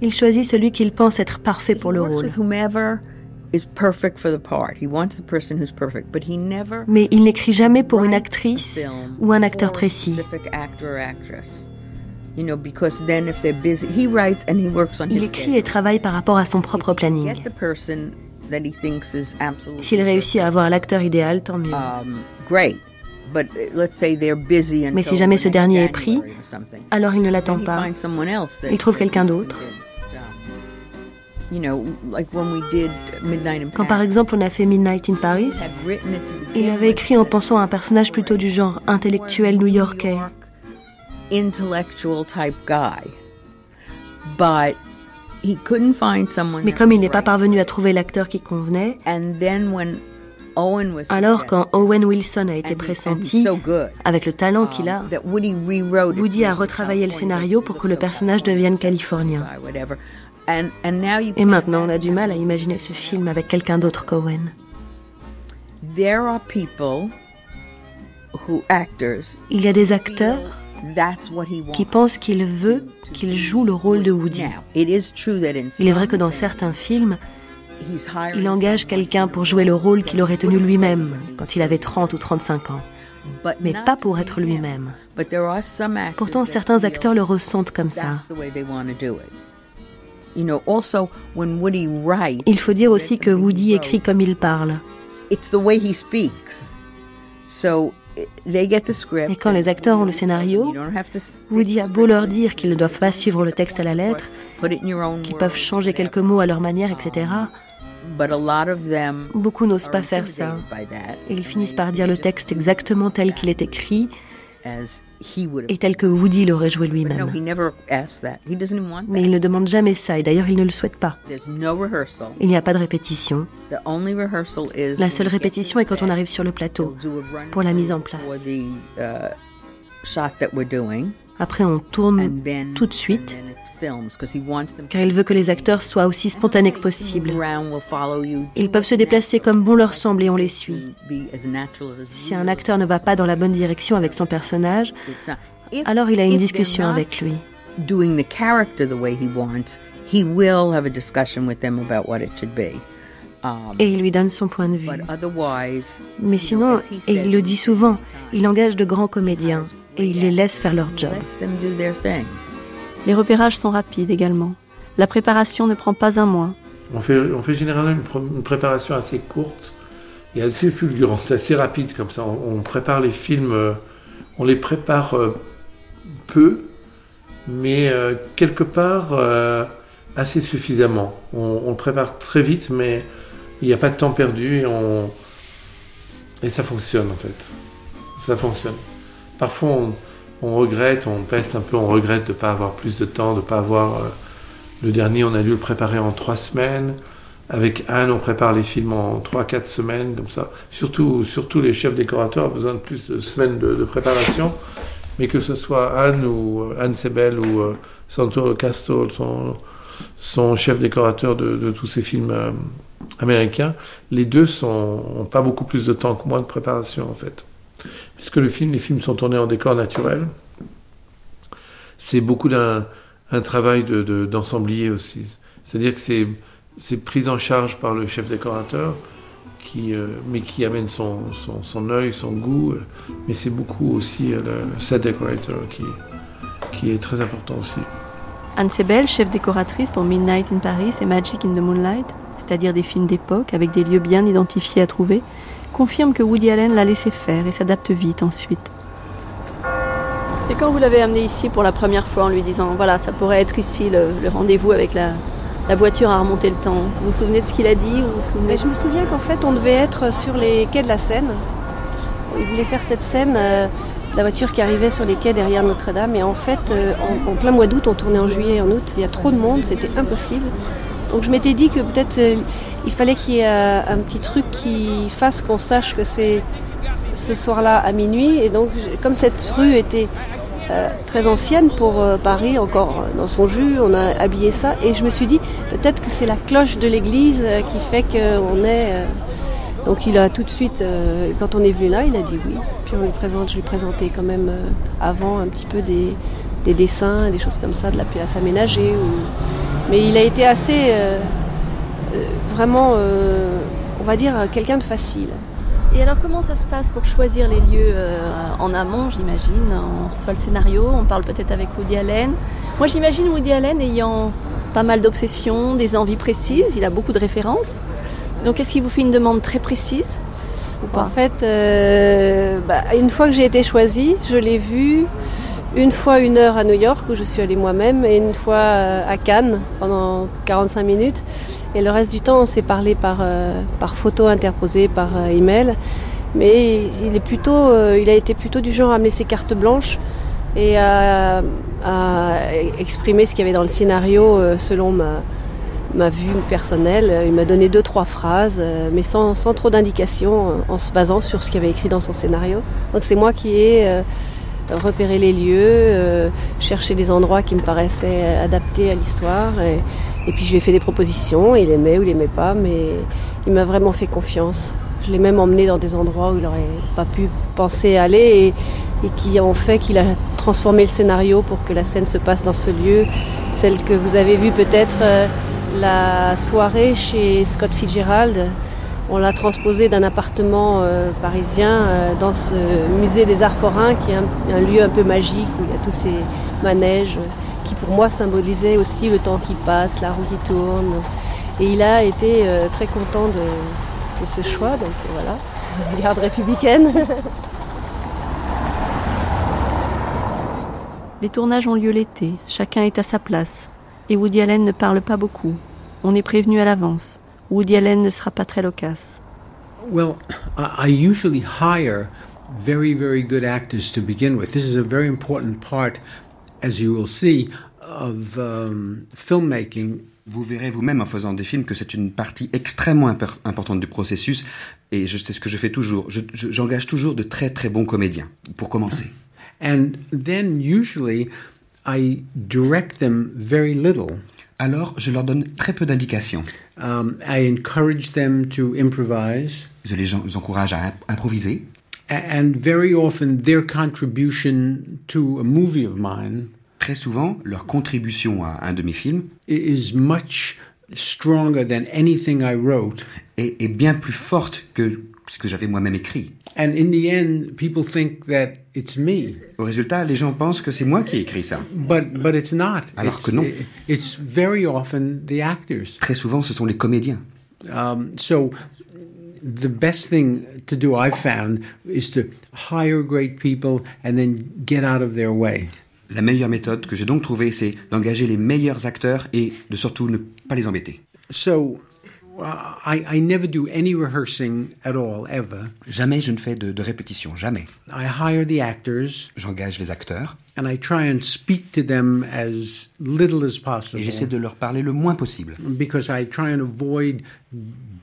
Il choisit celui qu'il pense être parfait pour le rôle. Mais il n'écrit jamais pour une actrice ou un acteur précis. Il écrit et travaille par rapport à son propre planning. S'il réussit à avoir l'acteur idéal, tant mieux. Mais si jamais ce dernier est pris, alors il ne l'attend pas. Il trouve quelqu'un d'autre. Quand par exemple on a fait Midnight in Paris, il avait écrit en pensant à un personnage plutôt du genre intellectuel new-yorkais. Mais comme il n'est pas parvenu à trouver l'acteur qui convenait, alors quand Owen Wilson a été pressenti, avec le talent qu'il a, um, Woody a retravaillé le scénario pour que le personnage devienne californien. Et maintenant, on a du mal à imaginer ce film avec quelqu'un d'autre qu'Owen. Il y a des acteurs qui pense qu'il veut qu'il joue le rôle de Woody. Il est vrai que dans certains films, il engage quelqu'un pour jouer le rôle qu'il aurait tenu lui-même quand il avait 30 ou 35 ans, mais pas pour être lui-même. Pourtant, certains acteurs le ressentent comme ça. Il faut dire aussi que Woody écrit comme il parle. Et quand les acteurs ont le scénario, Woody a beau leur dire qu'ils ne doivent pas suivre le texte à la lettre, qu'ils peuvent changer quelques mots à leur manière, etc. Beaucoup n'osent pas faire ça. Et ils finissent par dire le texte exactement tel qu'il est écrit et tel que Woody l'aurait joué lui-même. Mais il ne demande jamais ça, et d'ailleurs il ne le souhaite pas. Il n'y a pas de répétition. La seule répétition est quand on arrive sur le plateau, pour la mise en place. Après, on tourne tout de suite car il veut que les acteurs soient aussi spontanés que possible. Ils peuvent se déplacer comme bon leur semble et on les suit. Si un acteur ne va pas dans la bonne direction avec son personnage, alors il a une discussion avec lui. Et il lui donne son point de vue. Mais sinon, et il le dit souvent, il engage de grands comédiens et il les laisse faire leur job. Les repérages sont rapides également. La préparation ne prend pas un mois. On fait, on fait généralement une, préparation assez courte et assez fulgurante, assez rapide comme ça. On, prépare les films, euh, on les prépare euh, peu, mais euh, quelque part assez suffisamment. On, on, prépare très vite, mais il n'y a pas de temps perdu et, on, et ça fonctionne en fait. Ça fonctionne. Parfois, on, regrette, on pèse un peu, on regrette de ne pas avoir plus de temps, de ne pas avoir... Euh, le dernier, on a dû le préparer en trois semaines. Avec Anne, on prépare les films en trois, quatre semaines, comme ça. Surtout, surtout les chefs décorateurs ont besoin de plus de semaines de, préparation. Mais que ce soit Anne ou euh, Anne Sebel ou euh, Santoro Castol, son, chef décorateur de, tous ces films américains, les deux n'ont pas beaucoup plus de temps que moi de préparation en fait puisque le les films sont tournés en décor naturel. C'est beaucoup d'un travail d'ensemblier de, aussi. C'est-à-dire que c'est pris en charge par le chef décorateur, euh, mais qui amène son œil, son goût. mais c'est beaucoup aussi euh, le set decorator qui, qui est très important aussi. Anne Sebel, chef décoratrice pour Midnight in Paris et Magic in the Moonlight, c'est-à-dire des films d'époque avec des lieux bien identifiés à trouver, confirme que Woody Allen l'a laissé faire et s'adapte vite ensuite. Et quand vous l'avez amené ici pour la première fois en lui disant voilà, ça pourrait être ici le, rendez-vous avec la, voiture à remonter le temps, vous vous souvenez de ce qu'il a dit vous souvenez Je me souviens qu'en fait on devait être sur les quais de la Seine. Il voulait faire cette scène, euh, la voiture qui arrivait sur les quais derrière Notre-Dame. Et en fait, euh, en, plein mois d'août, on tournait en juillet et en août, il y a trop de monde, c'était impossible. Donc je m'étais dit que peut-être euh, il fallait qu'il y ait euh, un petit truc qui fasse qu'on sache que c'est ce soir-là à minuit. Et donc comme cette rue était euh, très ancienne pour Paris, encore dans son jus, on a habillé ça. Et je me suis dit peut-être que c'est la cloche de l'église qui fait qu'on est... Donc il a tout de suite, quand on est venu là, il a dit oui. Puis on lui présente, je lui présentais quand même avant un petit peu des, des dessins, des choses comme ça, de la pièce aménagée. Mais il a été assez, euh, euh, vraiment, euh, on va dire, quelqu'un de facile. Et alors comment ça se passe pour choisir les lieux en amont, j'imagine On reçoit le scénario, on parle peut-être avec Woody Allen. Moi j'imagine Woody Allen ayant pas mal d'obsessions, des envies précises, il a beaucoup de références. Donc est-ce qu'il vous fait une demande très précise En fait, bah, une fois que j'ai été choisie, je l'ai vu une fois une heure à New York où je suis allée moi-même et une fois euh, à Cannes pendant 45 minutes. Et le reste du temps, on s'est parlé par, euh, par photo interposée, par euh, email. Mais il, est plutôt, il a été plutôt du genre à me laisser carte blanche et à, exprimer ce qu'il y avait dans le scénario selon ma, ma vue personnelle. Il m'a donné deux, trois phrases, mais sans, sans trop d'indications, en se basant sur ce qu'il avait écrit dans son scénario. Donc c'est moi qui ai repérer les lieux, euh, chercher des endroits qui me paraissaient adaptés à l'histoire. Et, puis je lui ai fait des propositions, il aimait ou il aimait pas, mais il m'a vraiment fait confiance. Je l'ai même emmené dans des endroits où il n'aurait pas pu penser aller et, qui ont fait qu'il a transformé le scénario pour que la scène se passe dans ce lieu. Celle que vous avez vue peut-être euh, la soirée chez Scott Fitzgerald. On l'a transposé d'un appartement euh, parisien euh, dans ce musée des arts forains qui est un, lieu un peu magique où il y a tous ces manèges qui pour moi symbolisaient aussi le temps qui passe, la roue qui tourne. Et il a été très content de, de ce choix, donc voilà, garde républicaine. Les tournages ont lieu l'été, chacun est à sa place, et Woody Allen ne parle pas beaucoup. On est prévenu à l'avance. Woody Allen ne sera pas très loquace. Well, I usually hire very, very good actors to begin with. This is a very important part, as you will see, of um, filmmaking vous verrez vous-même en faisant des films que c'est une partie extrêmement importante du processus. Et je sais ce que je fais toujours. J'engage toujours de très très bons comédiens, pour commencer. And then usually I direct them very little. Alors, je leur donne très peu d'indications. Um, I encourage them to improvise. Je les, encourage à improviser. And very often their contribution to a movie of mine très souvent, leur contribution à un de mes films is much stronger than anything I wrote. Est, est bien plus forte que ce que j'avais moi-même écrit. And in the end, people think that it's me. Au résultat, les gens pensent que c'est moi qui ai écrit ça. But, but it's not. Alors it's, que non. It's very often the actors. Très souvent, ce sont les comédiens. Um, so, the best thing to do, I've found, is to hire great people and then get out of their way. La meilleure méthode que j'ai donc trouvée, c'est d'engager les meilleurs acteurs et de surtout ne pas les embêter. So, I, I never do any rehearsing at all, ever. Jamais je ne fais de, de répétition, jamais. I hire the actors. J'engage les acteurs. And I try and speak to them as little as possible. Et j'essaie de leur parler le moins possible. Because I try and avoid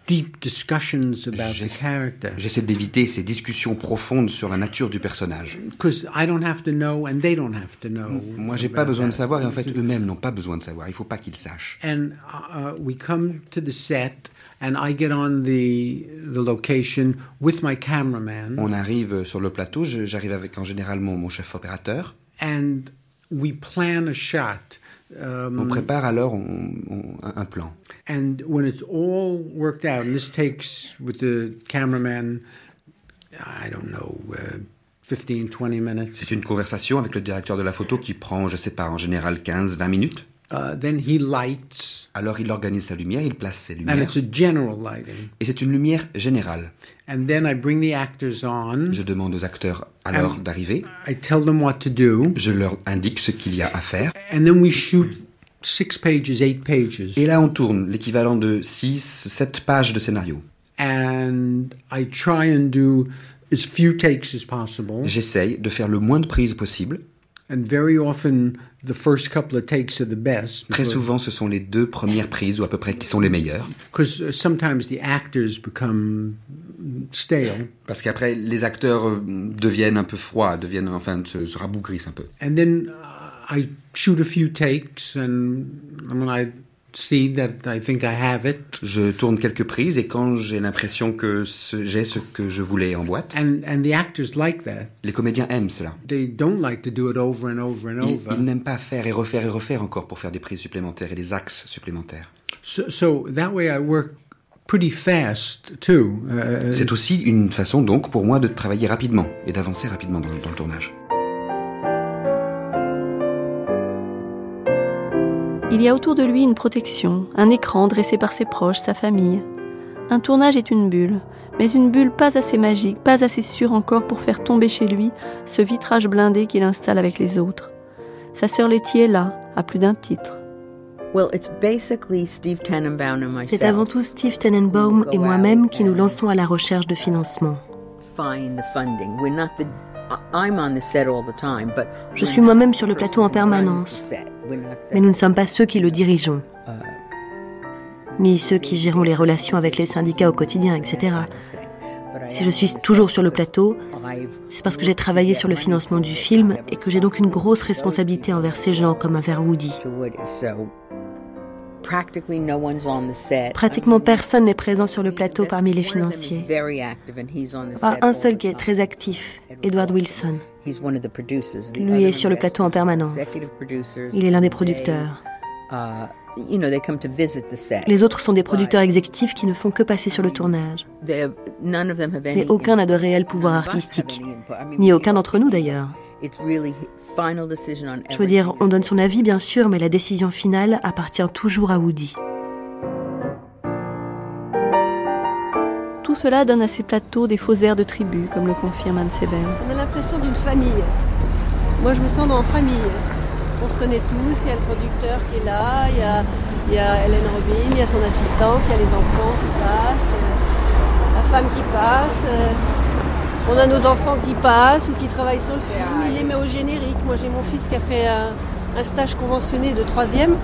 deep discussions about the character. J'essaie d'éviter ces discussions profondes sur la nature du personnage. Because I don't have to know and they don't have to know. Moi, j'ai pas besoin de savoir et en fait eux-mêmes n'ont pas besoin de savoir. Il faut pas qu'ils sachent. And uh, we come to the set and I get on the the location with my cameraman. On arrive sur le plateau. J'arrive avec en général mon, mon chef opérateur. And we plan a shot. Um, on prépare alors on, on, un plan. And when it's all worked out, and this takes with the cameraman, I don't know, uh, 15, 20 minutes. C'est une conversation avec le directeur de la photo qui prend, je sais pas, en général 15, 20 minutes. Uh, then he lights. Alors il organise sa lumière, il place ses lumières. And it's a general lighting. Et c'est une lumière générale. And then I bring the actors on. Je demande aux acteurs alors d'arriver. I tell them what to do. Je leur indique ce qu'il y a à faire. And then we shoot six pages, eight pages. Et là on tourne l'équivalent de 6, 7 pages de scénario. And I try and do as few takes as possible. J'essaye de faire le moins de prises possible. And very often the first couple of takes are the best. Très souvent, ce sont les deux premières prises ou à peu près qui sont les meilleures. Because uh, sometimes the actors become stale. Parce qu'après, les acteurs euh, deviennent un peu froids, deviennent enfin se, se rabougrissent un peu. And then uh, I shoot a few takes, and when I see that I think I have it. Je tourne quelques prises et quand j'ai l'impression que j'ai ce que je voulais en boîte. And, and the actors like that. Les comédiens aiment cela. They don't like to do it over and over and ils, over. Ils n'aiment pas faire et refaire et refaire encore pour faire des prises supplémentaires et des axes supplémentaires. So, so that way I work pretty fast too. Uh, C'est aussi une façon donc pour moi de travailler rapidement et d'avancer rapidement dans, dans le tournage. Il y a autour de lui une protection, un écran dressé par ses proches, sa famille. Un tournage est une bulle, mais une bulle pas assez magique, pas assez sûre encore pour faire tomber chez lui ce vitrage blindé qu'il installe avec les autres. Sa sœur Letty est là, à plus d'un titre. C'est avant tout Steve Tenenbaum et moi-même qui nous lançons à la recherche de financement. Je suis moi-même sur le plateau en permanence, mais nous ne sommes pas ceux qui le dirigeons, ni ceux qui gérons les relations avec les syndicats au quotidien, etc. Si je suis toujours sur le plateau, c'est parce que j'ai travaillé sur le financement du film et que j'ai donc une grosse responsabilité envers ces gens comme envers Woody. Pratiquement personne n'est présent sur le plateau parmi les financiers. Pas un seul qui est très actif, Edward Wilson. Lui est sur le plateau en permanence. Il est l'un des producteurs. Les autres sont des producteurs exécutifs qui ne font que passer sur le tournage. Mais aucun n'a de réel pouvoir artistique, ni aucun d'entre nous d'ailleurs. Je veux dire, on donne son avis bien sûr, mais la décision finale appartient toujours à Woody. Tout cela donne à ces plateaux des faux airs de tribu, comme le confirme Anne Sebel. On a l'impression d'une famille. Moi, je me sens dans famille. On se connaît tous, il y a le producteur qui est là, il y a, il y a Hélène Robin, il y a son assistante, il y a les enfants qui passent, euh, la femme qui passe. Euh, on a nos enfants qui passent ou qui travaillent sur le film, il les met au générique. Moi j'ai mon fils qui a fait un, stage conventionné de troisième.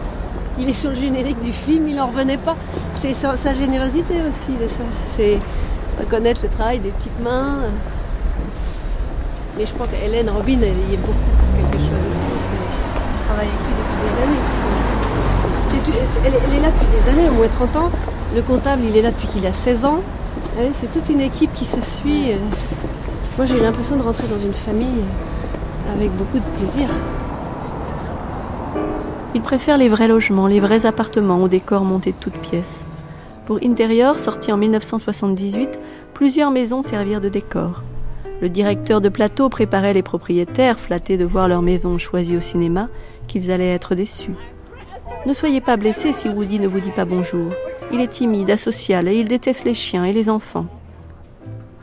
Il est sur le générique du film, il n'en revenait pas. C'est sa, générosité aussi de ça. C'est reconnaître le travail des petites mains. Mais je crois qu'Hélène Robin, elle y est beaucoup pour quelque chose aussi. Travaille avec lui depuis des années. Elle, elle, est là depuis des années, au moins 30 ans. Le comptable, il est là depuis qu'il a 16 ans. C'est toute une équipe qui se suit. Moi, j'ai l'impression de rentrer dans une famille avec beaucoup de plaisir. Il préfère les vrais logements, les vrais appartements aux décors montés de toutes pièces. Pour Interior, sorti en 1978, plusieurs maisons servirent de décor. Le directeur de plateau préparait les propriétaires, flattés de voir leur maison choisie au cinéma, qu'ils allaient être déçus. Ne soyez pas blessés si Woody ne vous dit pas bonjour. Il est timide, asocial et il déteste les chiens et les enfants.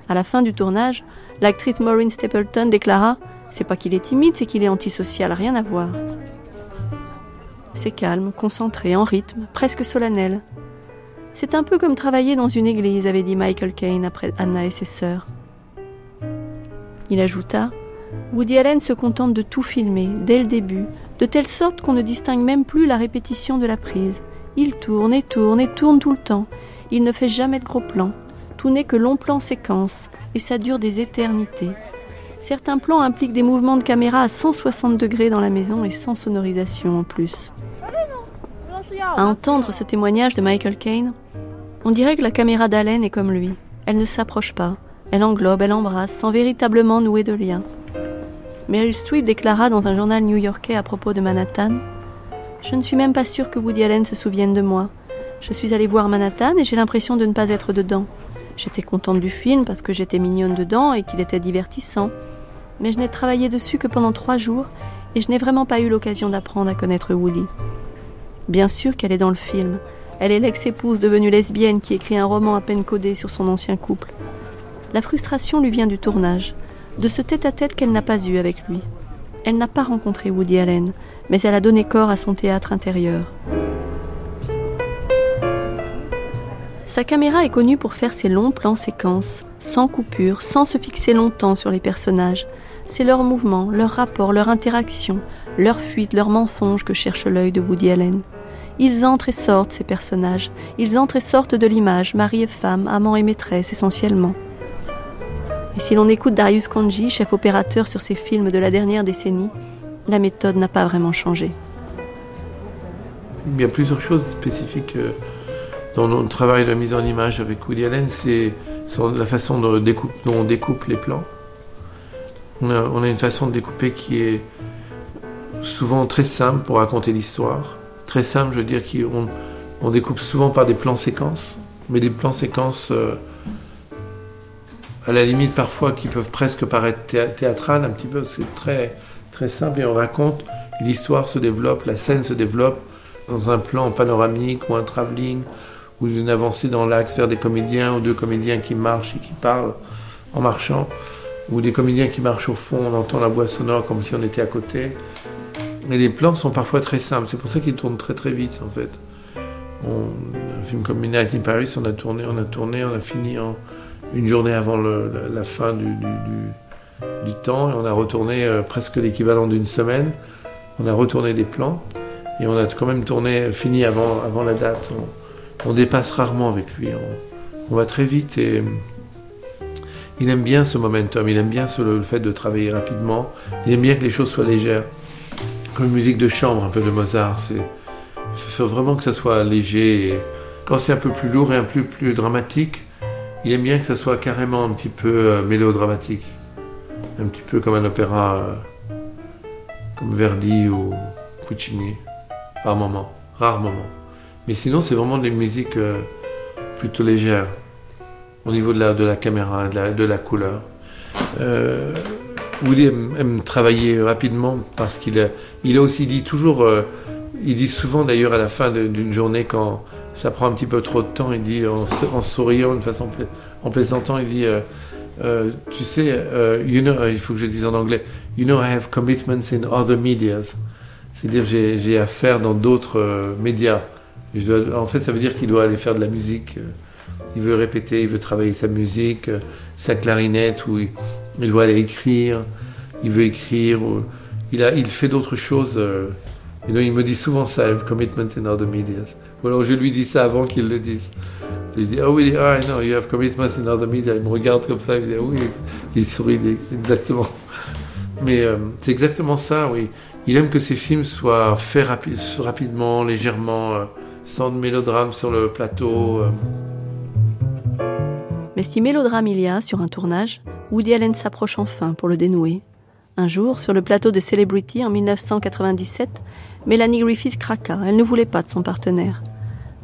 À la fin du tournage, L'actrice Maureen Stapleton déclara C'est pas qu'il est timide, c'est qu'il est antisocial, rien à voir. C'est calme, concentré, en rythme, presque solennel. C'est un peu comme travailler dans une église, avait dit Michael Caine après Anna et ses sœurs. Il ajouta Woody Allen se contente de tout filmer, dès le début, de telle sorte qu'on ne distingue même plus la répétition de la prise. Il tourne et tourne et tourne tout le temps. Il ne fait jamais de gros plans. Tout n'est que long plan séquence, et ça dure des éternités. Certains plans impliquent des mouvements de caméra à 160 degrés dans la maison et sans sonorisation en plus. À entendre ce témoignage de Michael Caine, on dirait que la caméra d'Allen est comme lui. Elle ne s'approche pas, elle englobe, elle embrasse, sans véritablement nouer de lien. Meryl Streep déclara dans un journal new-yorkais à propos de Manhattan Je ne suis même pas sûre que Woody Allen se souvienne de moi. Je suis allée voir Manhattan et j'ai l'impression de ne pas être dedans. J'étais contente du film parce que j'étais mignonne dedans et qu'il était divertissant. Mais je n'ai travaillé dessus que pendant trois jours et je n'ai vraiment pas eu l'occasion d'apprendre à connaître Woody. Bien sûr qu'elle est dans le film. Elle est l'ex-épouse devenue lesbienne qui écrit un roman à peine codé sur son ancien couple. La frustration lui vient du tournage, de ce tête-à-tête qu'elle n'a pas eu avec lui. Elle n'a pas rencontré Woody Allen, mais elle a donné corps à son théâtre intérieur. Sa caméra est connue pour faire ses longs plans séquences, sans coupure, sans se fixer longtemps sur les personnages. C'est leurs mouvements, leurs rapports, leur interaction, leurs fuites, leurs mensonges que cherche l'œil de Woody Allen. Ils entrent et sortent, ces personnages. Ils entrent et sortent de l'image, mari et femme, amant et maîtresse, essentiellement. Et si l'on écoute Darius Kanji, chef opérateur sur ces films de la dernière décennie, la méthode n'a pas vraiment changé. Il y a plusieurs choses spécifiques euh, dans notre travail de mise en image avec Woody Allen, c'est la façon dont on découpe les plans. On a, une façon de découper qui est souvent très simple pour raconter l'histoire. Très simple, je veux dire qu'on on découpe souvent par des plans séquences, mais des plans séquences euh, à la limite parfois qui peuvent presque paraître théâtrales un petit peu, c'est très, très simple et on raconte, l'histoire se développe, la scène se développe dans un plan panoramique ou un travelling ou une avancée dans l'axe vers des comédiens ou deux comédiens qui marchent et qui parlent en marchant, ou des comédiens qui marchent au fond, on entend la voix sonore comme si on était à côté. Et les plans sont parfois très simples, c'est pour ça qu'ils tournent très très vite en fait. un film comme Midnight in Paris, on a tourné, on a tourné, on a fini en une journée avant la, fin du, temps et on a retourné euh, presque l'équivalent d'une semaine. On a retourné des plans et on a quand même tourné, fini avant, avant la date on dépasse rarement avec lui. On, va très vite et il aime bien ce momentum, il aime bien le fait de travailler rapidement, il aime bien que les choses soient légères. Comme une musique de chambre, un peu de Mozart. Il faut vraiment que ça soit léger. quand c'est un peu plus lourd et un peu plus dramatique, il aime bien que ça soit carrément un petit peu euh, mélodramatique. Un petit peu comme un opéra euh, comme Verdi ou Puccini, par moment, rare moment. Mais sinon, c'est vraiment des musiques euh, plutôt légères au niveau de la, de la caméra, de la, de la couleur. Euh, Woody aime, travailler rapidement parce qu'il a, il a aussi dit toujours, euh, il dit souvent d'ailleurs à la fin d'une journée quand ça prend un petit peu trop de temps, il dit en, souriant, de façon en plaisantant, il dit, euh, tu sais, you know, il faut que je dise en anglais, you know I have commitments in other medias. C'est-à-dire j'ai affaire dans d'autres médias. en fait, ça veut dire qu'il doit aller faire de la musique il veut répéter, il veut travailler sa musique, euh, sa clarinette, ou il, doit aller écrire, il veut écrire, il, a, il fait d'autres choses. Euh, et il me dit souvent ça, have commitments in other media. Ou alors je lui dis ça avant qu'il le dise. Je dis, oh oui, ah, non, you have commitments in other media. Il me regarde comme ça, il dit, ah oui, il sourit exactement. Mais euh, c'est exactement ça, oui. Il aime que ses films soient faits rapidement, légèrement, sans de mélodrame sur le plateau. Mais si mélodrame il y a sur un tournage, Woody Allen s'approche enfin pour le dénouer. Un jour, sur le plateau de Celebrity en 1997, Melanie Griffith craqua, elle ne voulait pas de son partenaire.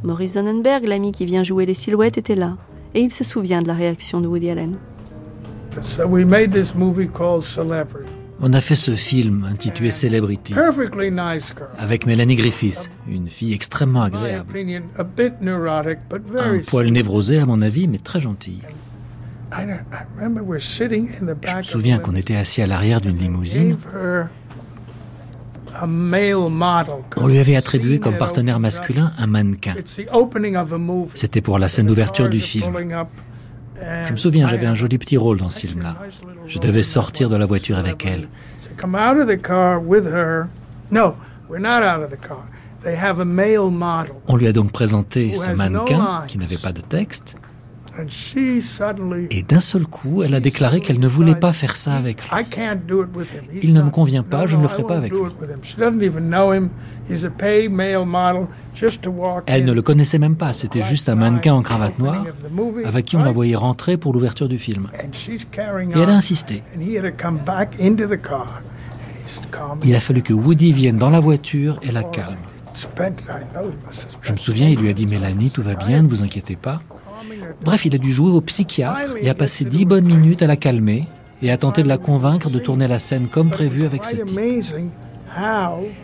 Maurice Sonnenberg, l'ami qui vient jouer les silhouettes, était là, et il se souvient de la réaction de Woody Allen. On a fait ce film intitulé Celebrity avec Melanie Griffith, une fille extrêmement agréable. Un poil névrosé à mon avis, mais très gentille. Je me souviens qu'on était assis à l'arrière d'une limousine. On lui avait attribué comme partenaire masculin un mannequin. C'était pour la scène d'ouverture du film. Je me souviens, j'avais un joli petit rôle dans ce film-là. Je devais sortir de la voiture avec elle. On lui a donc présenté ce mannequin qui n'avait pas de texte. Et d'un seul coup, elle a déclaré qu'elle ne voulait pas faire ça avec lui. Il ne me convient pas, je ne le ferai pas avec lui. Elle ne le connaissait même pas, c'était juste un mannequin en cravate noire avec qui on la voyait rentrer pour l'ouverture du film. Et elle a insisté. Il a fallu que Woody vienne dans la voiture et la calme. Je me souviens, il lui a dit Mélanie, tout va bien, ne vous inquiétez pas. Bref, il a dû jouer au psychiatre et a passé dix bonnes minutes à la calmer et à tenter de la convaincre de tourner la scène comme prévu avec ce type.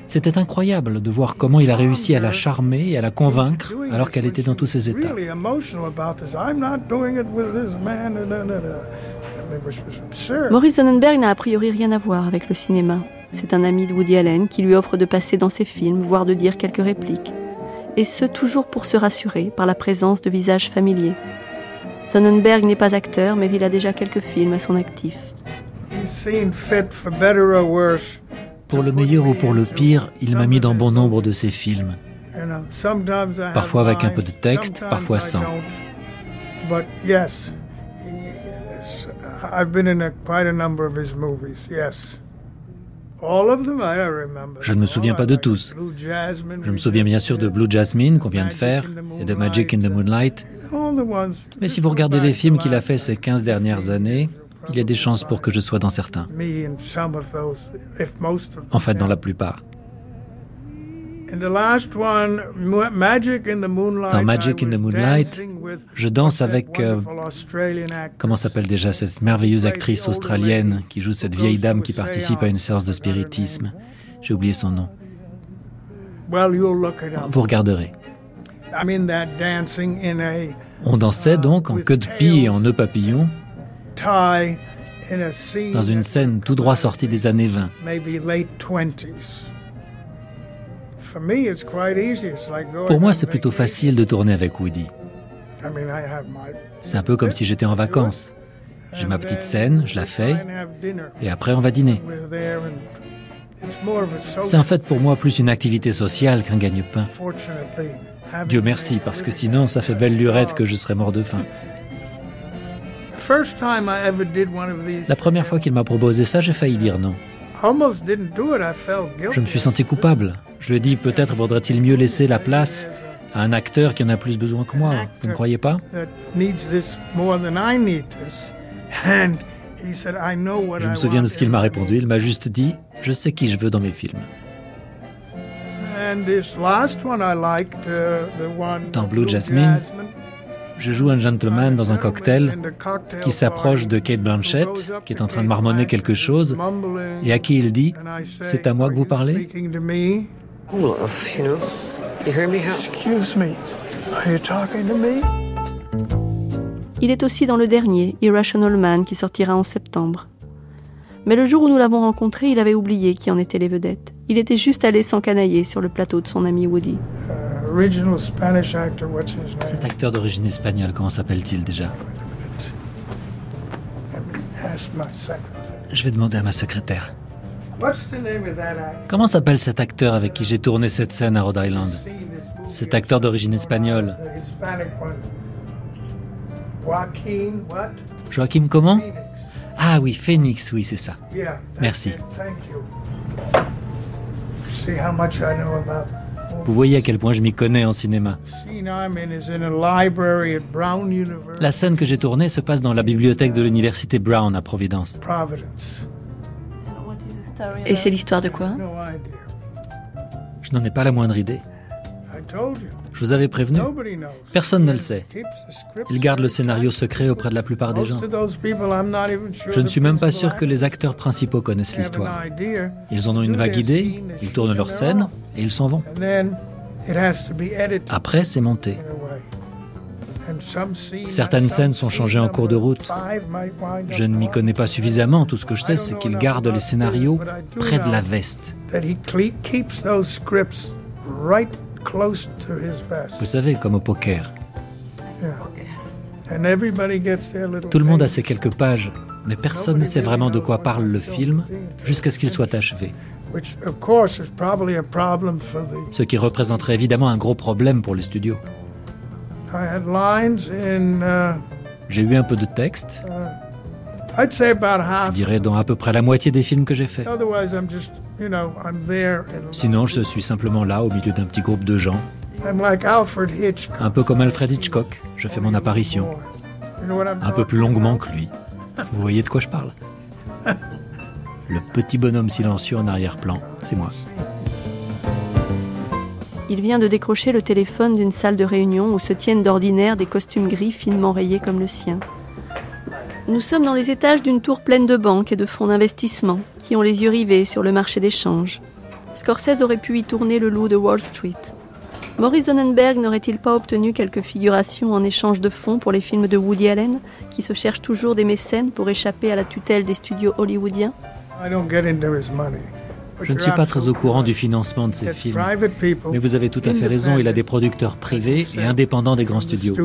C'était incroyable de voir comment il a réussi à la charmer et à la convaincre alors qu'elle était dans tous ses états. Maurice Sonnenberg n'a a priori rien à voir avec le cinéma. C'est un ami de Woody Allen qui lui offre de passer dans ses films, voire de dire quelques répliques. Et ce, toujours pour se rassurer par la présence de visages familiers. Sonnenberg n'est pas acteur, mais il a déjà quelques films à son actif. Pour le meilleur ou pour le pire, il m'a mis dans bon nombre de ses films. Parfois avec un peu de texte, parfois sans. Je ne me souviens pas de tous. Je me souviens bien sûr de Blue Jasmine qu'on vient de faire et de Magic in the Moonlight. Mais si vous regardez les films qu'il a fait ces 15 dernières années, il y a des chances pour que je sois dans certains. En fait, dans la plupart. Dans Magic in the Moonlight, je danse avec, euh, comment s'appelle déjà cette merveilleuse actrice australienne qui joue cette vieille dame qui participe à une séance de spiritisme? J'ai oublié son nom. Vous regarderez. On dansait donc en queue de pie et en nœud papillon dans une scène tout droit sortie des années 20. Pour moi, c'est plutôt facile de tourner avec Woody. C'est un peu comme si j'étais en vacances. J'ai ma petite scène, je la fais, et après on va dîner. C'est en fait pour moi plus une activité sociale qu'un gagne-pain. Dieu merci, parce que sinon ça fait belle lurette que je serais mort de faim. La première fois qu'il m'a proposé ça, j'ai failli dire non. Je me suis senti coupable. Je lui ai dit peut-être vaudrait-il mieux laisser la place à un acteur qui en a plus besoin que moi. Vous ne croyez pas? Je me souviens de ce qu'il m'a répondu. Il m'a juste dit Je sais qui je veux dans mes films. Dans Blue Jasmine, je joue un gentleman dans un cocktail qui s'approche de Kate Blanchett, qui est en train de marmonner quelque chose, et à qui il dit C'est à moi que vous parlez? Il est aussi dans le dernier, Irrational Man, qui sortira en septembre. Mais le jour où nous l'avons rencontré, il avait oublié qui en étaient les vedettes. Il était juste allé s'encanailler sur le plateau de son ami Woody. Cet acteur d'origine espagnole, comment s'appelle-t-il déjà? Je vais demander à ma secrétaire. Comment s'appelle cet acteur avec qui j'ai tourné cette scène à Rhode Island? Cet acteur d'origine espagnole. Joachim comment? Ah oui, Phoenix, oui, c'est ça. Merci. Vous voyez à quel point je m'y connais en cinéma. La scène que j'ai tournée se passe dans la bibliothèque de l'université Brown à Providence. Et c'est l'histoire de quoi? Je n'en ai pas la moindre idée. Vous avais prévenu. Personne ne le sait. Il garde le scénario secret auprès de la plupart des gens. Je ne suis même pas sûr que les acteurs principaux connaissent l'histoire. Ils en ont une vague idée, ils tournent leur scène et ils s'en vont. Après, c'est monté. Certaines scènes sont changées en cours de route. Je ne m'y connais pas suffisamment. Tout ce que je sais, c'est qu'il garde les scénarios près de la veste. Vous savez, comme au poker. Tout le monde a ses quelques pages, mais personne ne sait vraiment de quoi parle le film jusqu'à ce qu'il soit achevé. Ce qui représenterait évidemment un gros problème pour les studios. Uh, j'ai eu un peu de texte. Uh, je dirais dans à peu près la moitié des films que j'ai faits. Sinon, je suis simplement là au milieu d'un petit groupe de gens. Un peu comme Alfred Hitchcock, je fais mon apparition. Un peu plus longuement que lui. Vous voyez de quoi je parle Le petit bonhomme silencieux en arrière-plan, c'est moi. Il vient de décrocher le téléphone d'une salle de réunion où se tiennent d'ordinaire des costumes gris finement rayés comme le sien. Nous sommes dans les étages d'une tour pleine de banques et de fonds d'investissement qui ont les yeux rivés sur le marché des changes. Scorsese aurait pu y tourner le loup de Wall Street. Maurice Sonnenberg n'aurait-il pas obtenu quelques figurations en échange de fonds pour les films de Woody Allen, qui se cherchent toujours des mécènes pour échapper à la tutelle des studios hollywoodiens? Je ne suis pas très au courant du financement de ces films, mais vous avez tout à fait raison, il a des producteurs privés et indépendants des grands studios.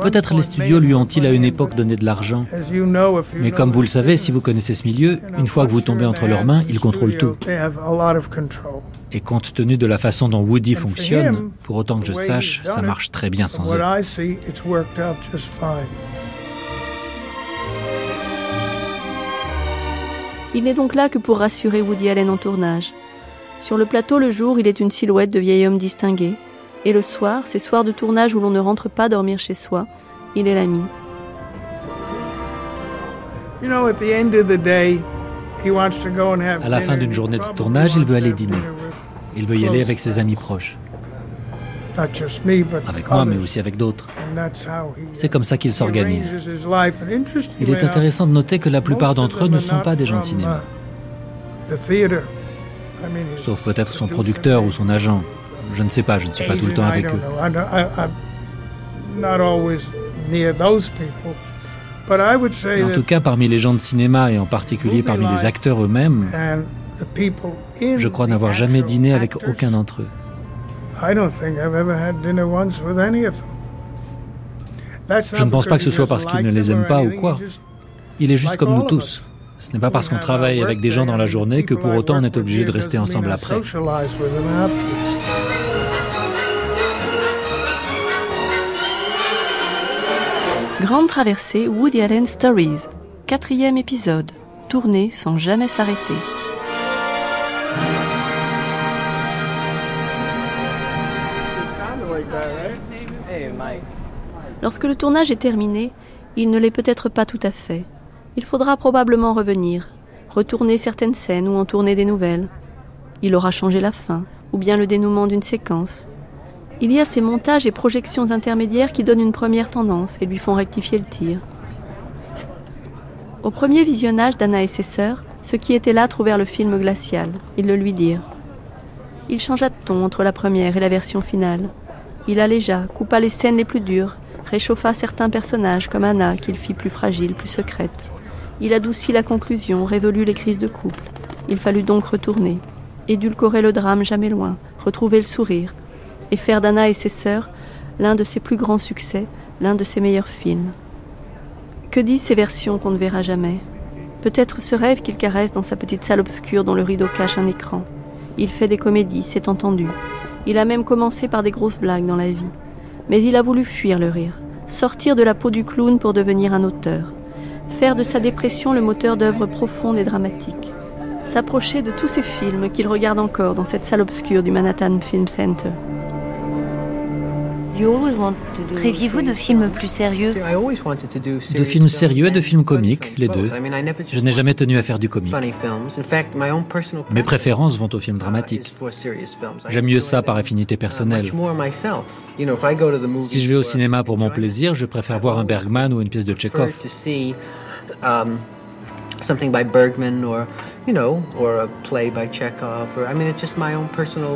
Peut-être les studios lui ont-ils à une époque donné de l'argent. Mais comme vous le savez, si vous connaissez ce milieu, une fois que vous tombez entre leurs mains, ils contrôlent tout. Et compte tenu de la façon dont Woody fonctionne, pour autant que je sache, ça marche très bien sans eux. Il n'est donc là que pour rassurer Woody Allen en tournage. Sur le plateau le jour, il est une silhouette de vieil homme distingué. Et le soir, ces soirs de tournage où l'on ne rentre pas dormir chez soi, il est l'ami. À la fin d'une journée de tournage, il veut aller dîner. Il veut y aller avec ses amis proches. Avec moi, mais aussi avec d'autres. C'est comme ça qu'il s'organise. Il est intéressant de noter que la plupart d'entre eux ne sont pas des gens de cinéma. Sauf peut-être son producteur ou son agent. Je ne sais pas, je ne suis pas tout le temps avec eux. En tout cas, parmi les gens de cinéma et en particulier parmi les acteurs eux-mêmes, je crois n'avoir jamais dîné avec aucun d'entre eux. Je ne pense pas que ce soit parce qu'il ne les aime pas ou quoi. Il est juste comme nous tous. Ce n'est pas parce qu'on travaille avec des gens dans la journée que pour autant on est obligé de rester ensemble après. Grande traversée Woody Allen Stories, quatrième épisode. tourner sans jamais s'arrêter. Lorsque le tournage est terminé, il ne l'est peut-être pas tout à fait. Il faudra probablement revenir, retourner certaines scènes ou en tourner des nouvelles. Il aura changé la fin, ou bien le dénouement d'une séquence. Il y a ces montages et projections intermédiaires qui donnent une première tendance et lui font rectifier le tir. Au premier visionnage d'Anna et ses sœurs, ceux qui étaient là trouvèrent le film glacial, ils le lui dirent. Il changea de ton entre la première et la version finale. Il allégea, coupa les scènes les plus dures, réchauffa certains personnages comme Anna qu'il fit plus fragile, plus secrète. Il adoucit la conclusion, résolut les crises de couple. Il fallut donc retourner, édulcorer le drame jamais loin, retrouver le sourire, et faire d'Anna et ses sœurs l'un de ses plus grands succès, l'un de ses meilleurs films. Que disent ces versions qu'on ne verra jamais? Peut-être ce rêve qu'il caresse dans sa petite salle obscure dont le rideau cache un écran. Il fait des comédies, c'est entendu. Il a même commencé par des grosses blagues dans la vie. Mais il a voulu fuir le rire, sortir de la peau du clown pour devenir un auteur faire de sa dépression le moteur d'œuvres profondes et dramatiques, s'approcher de tous ces films qu'il regarde encore dans cette salle obscure du Manhattan Film Center. Rêviez-vous de films plus sérieux? De films sérieux et de films comiques, les deux. Je n'ai jamais tenu à faire du comique. Mes préférences vont aux films dramatiques. J'aime mieux ça par affinité personnelle. Si je vais au cinéma pour mon plaisir, je préfère voir un Bergman ou une pièce de Tchekhov.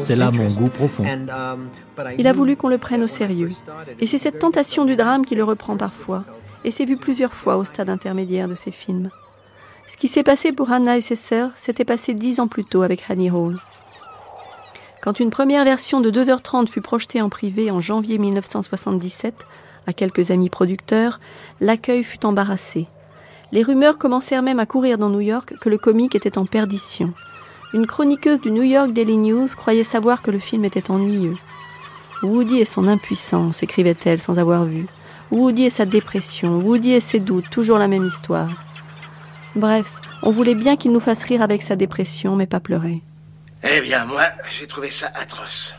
C'est là mon goût profond. Um, Il a voulu qu'on le prenne au sérieux. Et c'est cette tentation du drame qui le reprend parfois. Et c'est vu plusieurs fois au stade intermédiaire de ses films. Ce qui s'est passé pour Hannah et ses sœurs s'était passé dix ans plus tôt avec Honey Hall. Quand une première version de 2h30 fut projetée en privé en janvier 1977 à quelques amis producteurs, l'accueil fut embarrassé. Les rumeurs commencèrent même à courir dans New York que le comique était en perdition. Une chroniqueuse du New York Daily News croyait savoir que le film était ennuyeux. Woody et son impuissance, écrivait-elle sans avoir vu. Woody et sa dépression, Woody et ses doutes, toujours la même histoire. Bref, on voulait bien qu'il nous fasse rire avec sa dépression, mais pas pleurer. Eh bien, moi, j'ai trouvé ça atroce.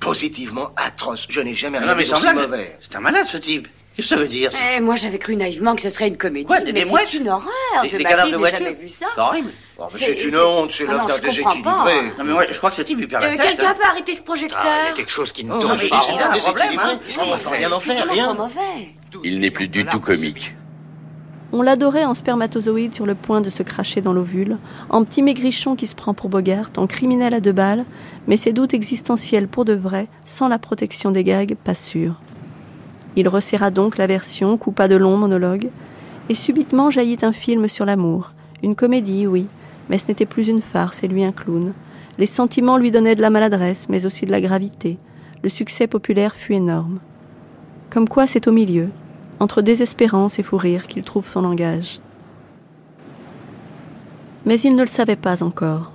Positivement atroce. Je n'ai jamais rien vu de mauvais. C'est un malade, ce type. Qu'est-ce que ça veut dire eh, Moi, j'avais cru naïvement que ce serait une comédie. Quoi, des, mais c'est une horreur. Des, de des ma vie, de jamais vu ça. C'est horrible. c'est une honte, c'est l'œuvre d'un déséquilibré. Non, mais ouais, je crois que ce type, il perd la euh, tête. Quelqu'un hein. peut arrêter ce projecteur ah, Il y a quelque chose qui ne tourne pas. A un problème, hein. Qu'est-ce qu'on va faire Rien en faire, rien. Il n'est plus du tout comique. On l'adorait en spermatozoïde sur le point de se cracher dans l'ovule, en petit maigrichon qui se prend pour Bogart, en criminel à deux balles, mais ses doutes existentiels pour de vrai, sans la protection des gags, pas sûr. Il resserra donc la version, coupa de longs monologues, et subitement jaillit un film sur l'amour. Une comédie, oui, mais ce n'était plus une farce et lui un clown. Les sentiments lui donnaient de la maladresse, mais aussi de la gravité. Le succès populaire fut énorme. Comme quoi c'est au milieu, entre désespérance et fou rire, qu'il trouve son langage. Mais il ne le savait pas encore,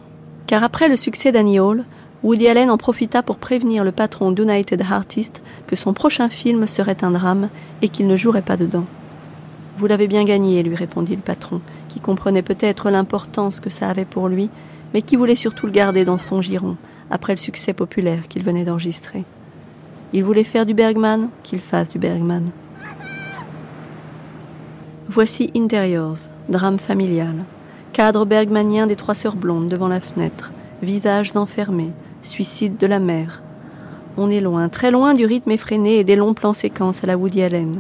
car après le succès d'Annie Hall, Woody Allen en profita pour prévenir le patron d'United Artists que son prochain film serait un drame et qu'il ne jouerait pas dedans. Vous l'avez bien gagné, lui répondit le patron, qui comprenait peut-être l'importance que ça avait pour lui, mais qui voulait surtout le garder dans son giron, après le succès populaire qu'il venait d'enregistrer. Il voulait faire du Bergman, qu'il fasse du Bergman. Voici Interiors, drame familial. Cadre bergmanien des trois sœurs blondes devant la fenêtre, visages enfermés, Suicide de la mer. On est loin, très loin du rythme effréné et des longs plans séquences à la Woody Allen.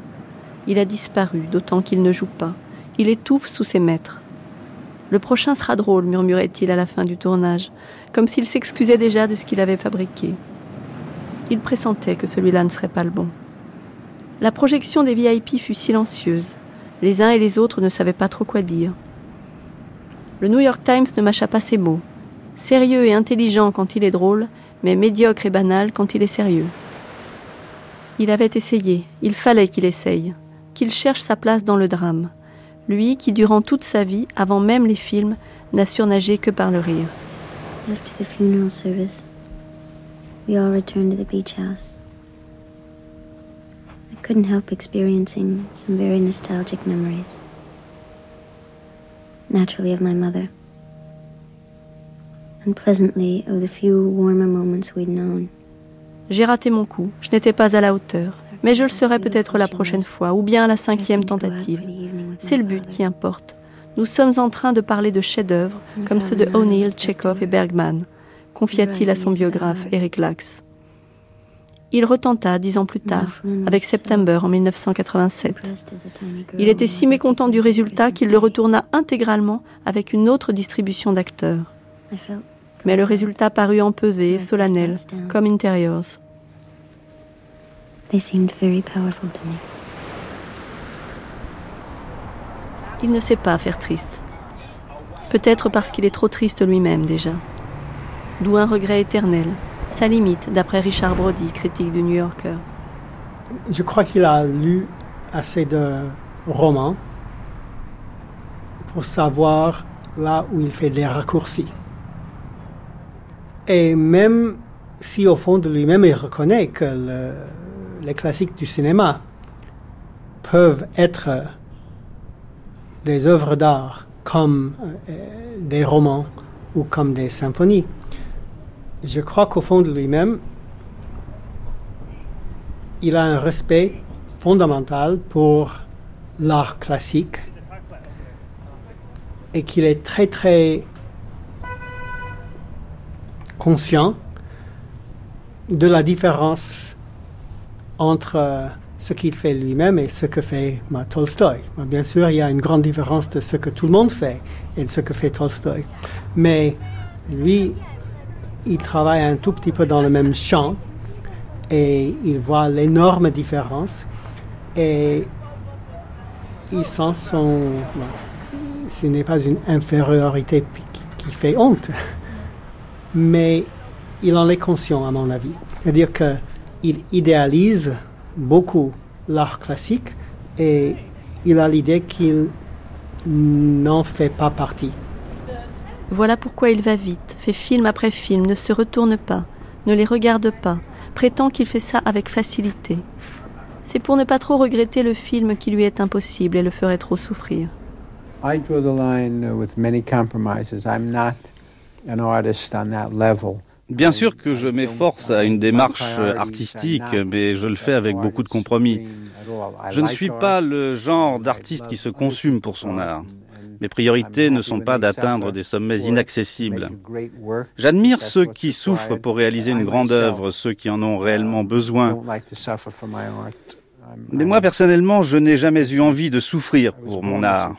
Il a disparu, d'autant qu'il ne joue pas. Il étouffe sous ses maîtres. Le prochain sera drôle, murmurait-il à la fin du tournage, comme s'il s'excusait déjà de ce qu'il avait fabriqué. Il pressentait que celui-là ne serait pas le bon. La projection des VIP fut silencieuse. Les uns et les autres ne savaient pas trop quoi dire. Le New York Times ne mâcha pas ses mots sérieux et intelligent quand il est drôle, mais médiocre et banal quand il est sérieux. Il avait essayé, il fallait qu'il essaye, qu'il cherche sa place dans le drame. Lui qui, durant toute sa vie, avant même les films, n'a surnagé que par le rire. Beach house. J'ai raté mon coup, je n'étais pas à la hauteur, mais je le serai peut-être la prochaine fois, ou bien à la cinquième tentative. C'est le but qui importe. Nous sommes en train de parler de chefs-d'œuvre comme ceux de O'Neill, Chekhov et Bergman, confia-t-il à son biographe Eric Lax. Il retenta dix ans plus tard, avec September en 1987. Il était si mécontent du résultat qu'il le retourna intégralement avec une autre distribution d'acteurs. Mais le résultat parut empesé solennel, comme Interiors. Il ne sait pas faire triste. Peut-être parce qu'il est trop triste lui-même déjà. D'où un regret éternel, sa limite, d'après Richard Brody, critique du New Yorker. Je crois qu'il a lu assez de romans pour savoir là où il fait des raccourcis. Et même si au fond de lui-même il reconnaît que les classiques du cinéma peuvent être des œuvres d'art comme euh, des romans ou comme des symphonies, je crois qu'au fond de lui-même, il a un respect fondamental pour l'art classique et qu'il est très très conscient de la différence entre ce qu'il fait lui-même et ce que fait Tolstoï. Bien sûr, il y a une grande différence de ce que tout le monde fait et de ce que fait Tolstoï. Mais lui, il travaille un tout petit peu dans le même champ et il voit l'énorme différence et il sent son... ce n'est pas une infériorité qui, fait honte, mais il en est conscient à mon avis. C'est-à-dire qu'il idéalise beaucoup l'art classique et il a l'idée qu'il n'en fait pas partie. Voilà pourquoi il va vite, fait film après film, ne se retourne pas, ne les regarde pas, prétend qu'il fait ça avec facilité. C'est pour ne pas trop regretter le film qui lui est impossible et le ferait trop souffrir. I draw the line with many compromises. I'm not Bien sûr que je m'efforce à une démarche artistique, mais je le fais avec beaucoup de compromis. Je ne suis pas le genre d'artiste qui se consume pour son art. Mes priorités ne sont pas d'atteindre des sommets inaccessibles. J'admire ceux qui souffrent pour réaliser une grande œuvre, ceux qui en ont réellement besoin. Mais moi, personnellement, je n'ai jamais eu envie de souffrir pour mon art.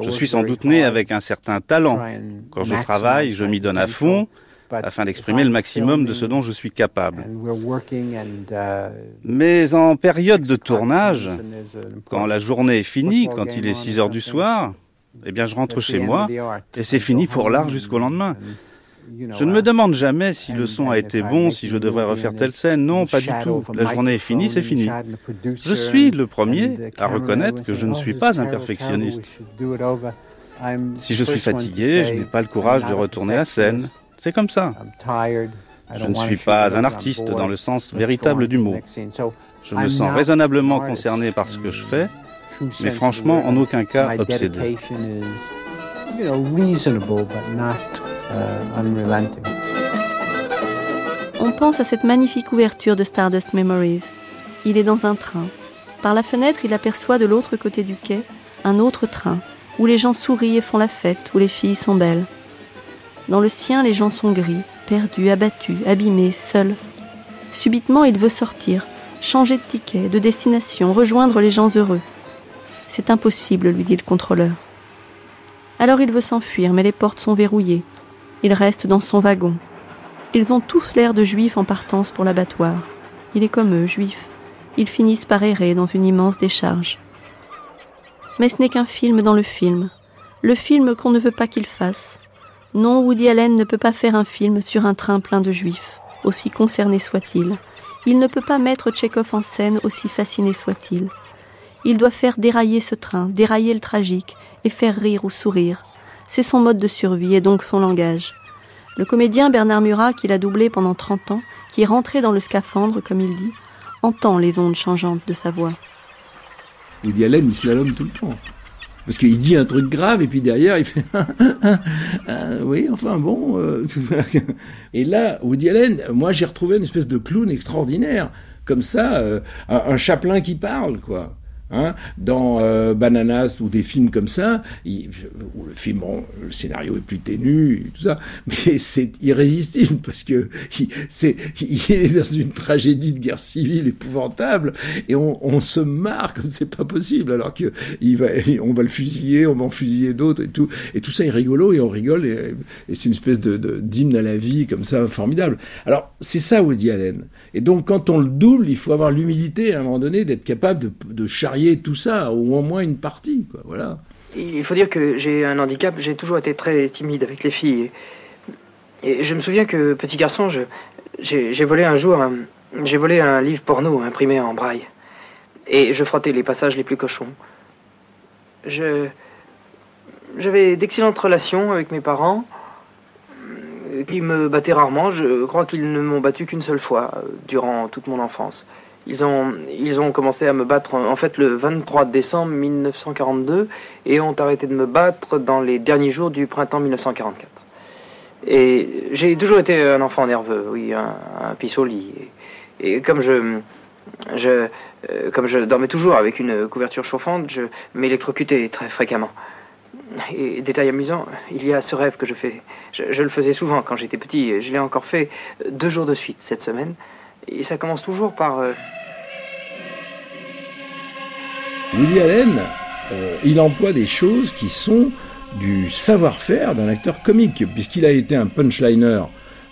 Je suis sans doute né avec un certain talent. Quand je travaille, je m'y donne à fond afin d'exprimer le maximum de ce dont je suis capable. Mais en période de tournage, quand la journée est finie, quand il est 6 heures du soir, eh bien je rentre chez moi et c'est fini pour l'art jusqu'au lendemain. Je ne me demande jamais si le son a été bon, si je devrais refaire telle scène. Non, pas du tout. La journée est finie, c'est fini. Je suis le premier à reconnaître que je ne suis pas un perfectionniste. Si je suis fatigué, je n'ai pas le courage de retourner la scène. C'est comme ça. Je ne suis pas un artiste dans le sens véritable du mot. Je me sens raisonnablement concerné par ce que je fais, mais franchement en aucun cas obsédé. On pense à cette magnifique ouverture de Stardust Memories. Il est dans un train. Par la fenêtre, il aperçoit de l'autre côté du quai un autre train, où les gens sourient et font la fête, où les filles sont belles. Dans le sien, les gens sont gris, perdus, abattus, abîmés, seuls. Subitement, il veut sortir, changer de ticket, de destination, rejoindre les gens heureux. C'est impossible, lui dit le contrôleur. Alors il veut s'enfuir, mais les portes sont verrouillées. Il reste dans son wagon. Ils ont tous l'air de juifs en partance pour l'abattoir. Il est comme eux, juif. Ils finissent par errer dans une immense décharge. Mais ce n'est qu'un film dans le film. Le film qu'on ne veut pas qu'il fasse. Non, Woody Allen ne peut pas faire un film sur un train plein de juifs, aussi concerné soit-il. Il ne peut pas mettre Tchekhov en scène, aussi fasciné soit-il. Il doit faire dérailler ce train, dérailler le tragique, et faire rire ou sourire. C'est son mode de survie et donc son langage. Le comédien Bernard Murat, qu'il a doublé pendant 30 ans, qui est rentré dans le scaphandre, comme il dit, entend les ondes changeantes de sa voix. Woody Allen, il slalom tout le temps. Parce qu'il dit un truc grave et puis derrière il fait oui enfin bon euh, et là Woody Allen moi j'ai retrouvé une espèce de clown extraordinaire comme ça euh, un, un chaplain qui parle quoi Hein, dans euh, Bananas ou des films comme ça, où le film, le scénario est plus ténu, tout ça, mais c'est irrésistible parce que il, c'est, il est dans une tragédie de guerre civile épouvantable et on, se marre comme c'est pas possible alors que il va, on va le fusiller, on va en fusiller d'autres et tout, et tout ça est rigolo et on rigole et, et c'est une espèce de, de, d'hymne à la vie comme ça formidable. Alors c'est ça Woody Allen. Et donc quand on le double, il faut avoir l'humilité à un moment donné d'être capable de, de charrier tout ça, ou au moins une partie, voilà. Il faut dire que j'ai un handicap, j'ai toujours été très timide avec les filles. Et, je me souviens que, petit garçon, j'ai volé un jour, volé un livre porno imprimé en braille. Et je frottais les passages les plus cochons. Je, j'avais d'excellentes relations avec mes parents, qui me battaient rarement. Je crois qu'ils ne m'ont battu qu'une seule fois euh, durant toute mon enfance. Ils ont, ils ont commencé à me battre en fait le 23 décembre 1942 et ont arrêté de me battre dans les derniers jours du printemps 1944. Et j'ai toujours été un enfant nerveux, oui, un, un pisoli. Et, et, comme je, je, euh, comme je dormais toujours avec une couverture chauffante, je m'électrocutais très fréquemment. Et détail amusant, il y a ce rêve que je fais. Je, le faisais souvent quand j'étais petit, et je l'ai encore fait deux jours de suite cette semaine. Et ça commence toujours par... Euh... Allen, euh, il emploie des choses qui sont du savoir-faire d'un acteur comique, puisqu'il a été un punchliner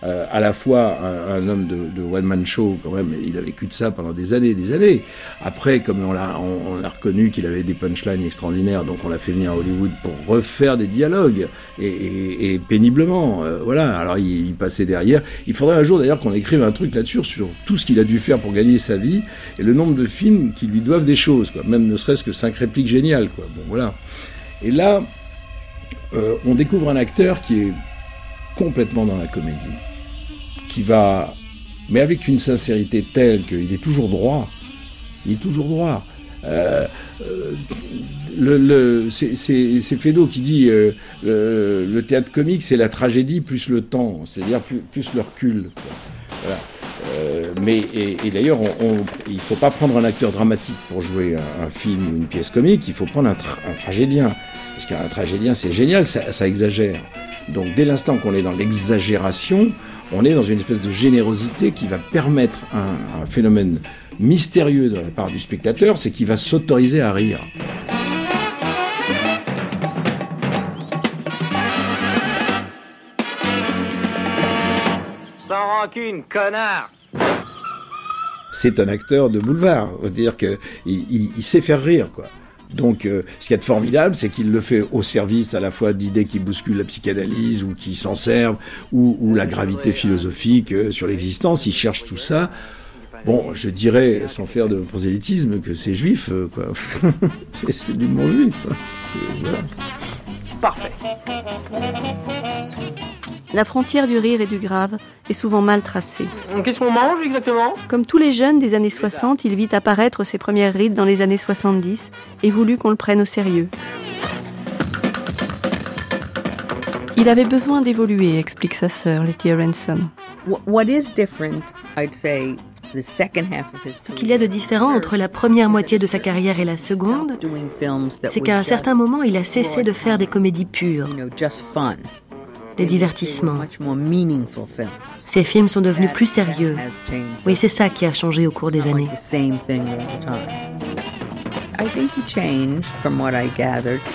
euh, à la fois un, homme de, de one-man show, quand même, il a vécu de ça pendant des années et des années. Après, comme on a, on, on a reconnu qu'il avait des punchlines extraordinaires, donc on l'a fait venir à Hollywood pour refaire des dialogues, et, péniblement, euh, voilà, alors il, il, passait derrière. Il faudrait un jour d'ailleurs qu'on écrive un truc là-dessus, sur tout ce qu'il a dû faire pour gagner sa vie, et le nombre de films qui lui doivent des choses, quoi, même ne serait-ce que cinq répliques géniales, quoi. Bon, voilà. Et là, euh, on découvre un acteur qui est complètement dans la comédie, va, mais avec une sincérité telle qu'il est toujours droit. Il est toujours droit. Euh, euh, le, le, c'est Fédo qui dit euh, le, théâtre comique, c'est la tragédie plus le temps, c'est-à-dire plus, plus, le recul. Euh, mais et, et d'ailleurs, il ne faut pas prendre un acteur dramatique pour jouer un, film ou une pièce comique. Il faut prendre un, un tragédien, parce qu'un tragédien, c'est génial, ça, ça exagère. Donc dès l'instant qu'on est dans l'exagération, on est dans une espèce de générosité qui va permettre un, un phénomène mystérieux de la part du spectateur, c'est qu'il va s'autoriser à rire. Rancune, connard C'est un acteur de boulevard, c'est-à-dire qu'il il, il sait faire rire, quoi. Donc, euh, ce qui est formidable, c'est qu'il le fait au service à la fois d'idées qui bousculent la psychanalyse ou qui s'en servent, ou, ou, la gravité philosophique euh, sur l'existence. Il cherche tout ça. Bon, je dirais, sans faire de prosélytisme, que c'est juif, euh, quoi. c'est l'humour juif. Quoi. Voilà. Parfait. La frontière du rire et du grave est souvent mal tracée. Qu'est-ce qu'on mange exactement? Comme tous les jeunes des années 60, il vit apparaître ses premières rides dans les années 70 et voulut qu'on le prenne au sérieux. Il avait besoin d'évoluer, explique sa sœur, Letty say, ce qu'il y a de différent entre la première moitié de sa carrière et la seconde, c'est qu'à un certain moment, il a cessé de faire des comédies pures, des divertissements. Ses films sont devenus plus sérieux. Oui, c'est ça qui a changé au cours des années.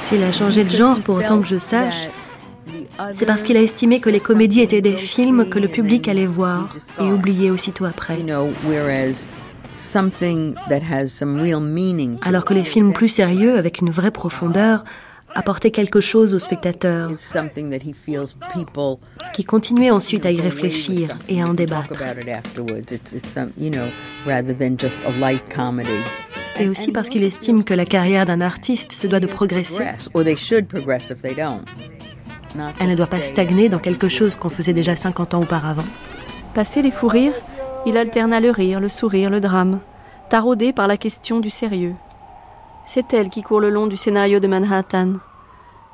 S'il a changé de genre pour autant que je sache, c'est parce qu'il a estimé que les comédies étaient des films que le public allait voir et oublier aussitôt après. Alors que les films plus sérieux, avec une vraie profondeur, apportaient quelque chose au spectateur, qui continuait ensuite à y réfléchir et à en débattre. Et aussi parce qu'il estime que la carrière d'un artiste se doit de progresser. Elle ne doit pas stagner dans quelque chose qu'on faisait déjà 50 ans auparavant. Passé les fous rires, il alterna le rire, le sourire, le drame, taraudé par la question du sérieux. C'est elle qui court le long du scénario de Manhattan.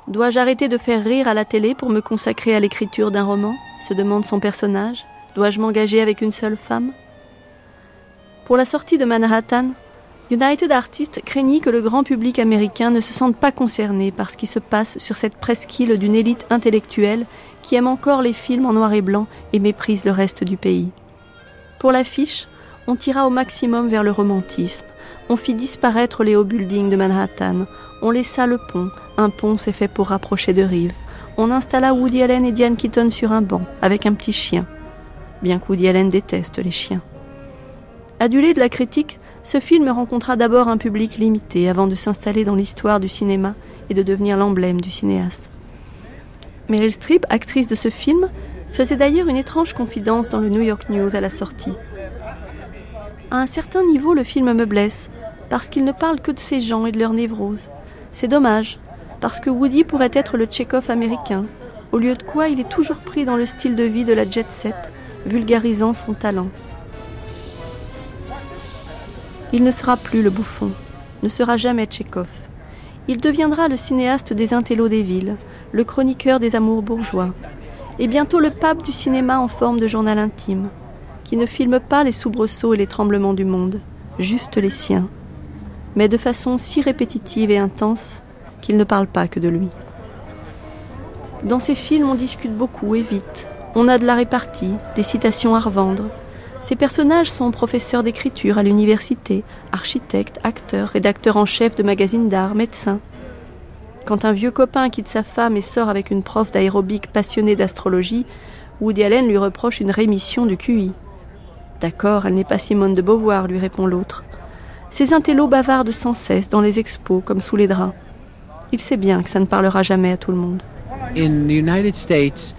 Dois-je arrêter de faire rire à la télé pour me consacrer à l'écriture d'un roman? se demande son personnage. Dois-je m'engager avec une seule femme? Pour la sortie de Manhattan, United Artists craignit que le grand public américain ne se sente pas concerné par ce qui se passe sur cette presqu'île d'une élite intellectuelle qui aime encore les films en noir et blanc et méprise le reste du pays. Pour l'affiche, on tira au maximum vers le romantisme. On fit disparaître les hauts buildings de Manhattan. On laissa le pont. Un pont s'est fait pour rapprocher de rives. On installa Woody Allen et Diane Keaton sur un banc, avec un petit chien. Bien que Woody Allen déteste les chiens. Adulé de la critique, ce film rencontra d'abord un public limité avant de s'installer dans l'histoire du cinéma et de devenir l'emblème du cinéaste. Meryl Streep, actrice de ce film, faisait d'ailleurs une étrange confidence dans le New York News à la sortie. À un certain niveau, le film me blesse, parce qu'il ne parle que de ces gens et de leurs névroses. C'est dommage, parce que Woody pourrait être le Tchekhov américain, au lieu de quoi il est toujours pris dans le style de vie de la jet set, vulgarisant son talent. Il ne sera plus le bouffon, ne sera jamais Tchekhov. Il deviendra le cinéaste des intellos des villes, le chroniqueur des amours bourgeois, et bientôt le pape du cinéma en forme de journal intime, qui ne filme pas les soubresauts et les tremblements du monde, juste les siens, mais de façon si répétitive et intense qu'il ne parle pas que de lui. Dans ces films, on discute beaucoup et vite. On a de la répartie, des citations à revendre, ces personnages sont professeurs d'écriture à l'université, architectes, acteurs, rédacteurs en chef de magazines d'art, médecins. Quand un vieux copain quitte sa femme et sort avec une prof d'aérobic passionnée d'astrologie, Woody Allen lui reproche une rémission du QI. D'accord, elle n'est pas Simone de Beauvoir, lui répond l'autre. Ces intellos bavardent sans cesse dans les expos comme sous les draps. Il sait bien que ça ne parlera jamais à tout le monde. In the United States,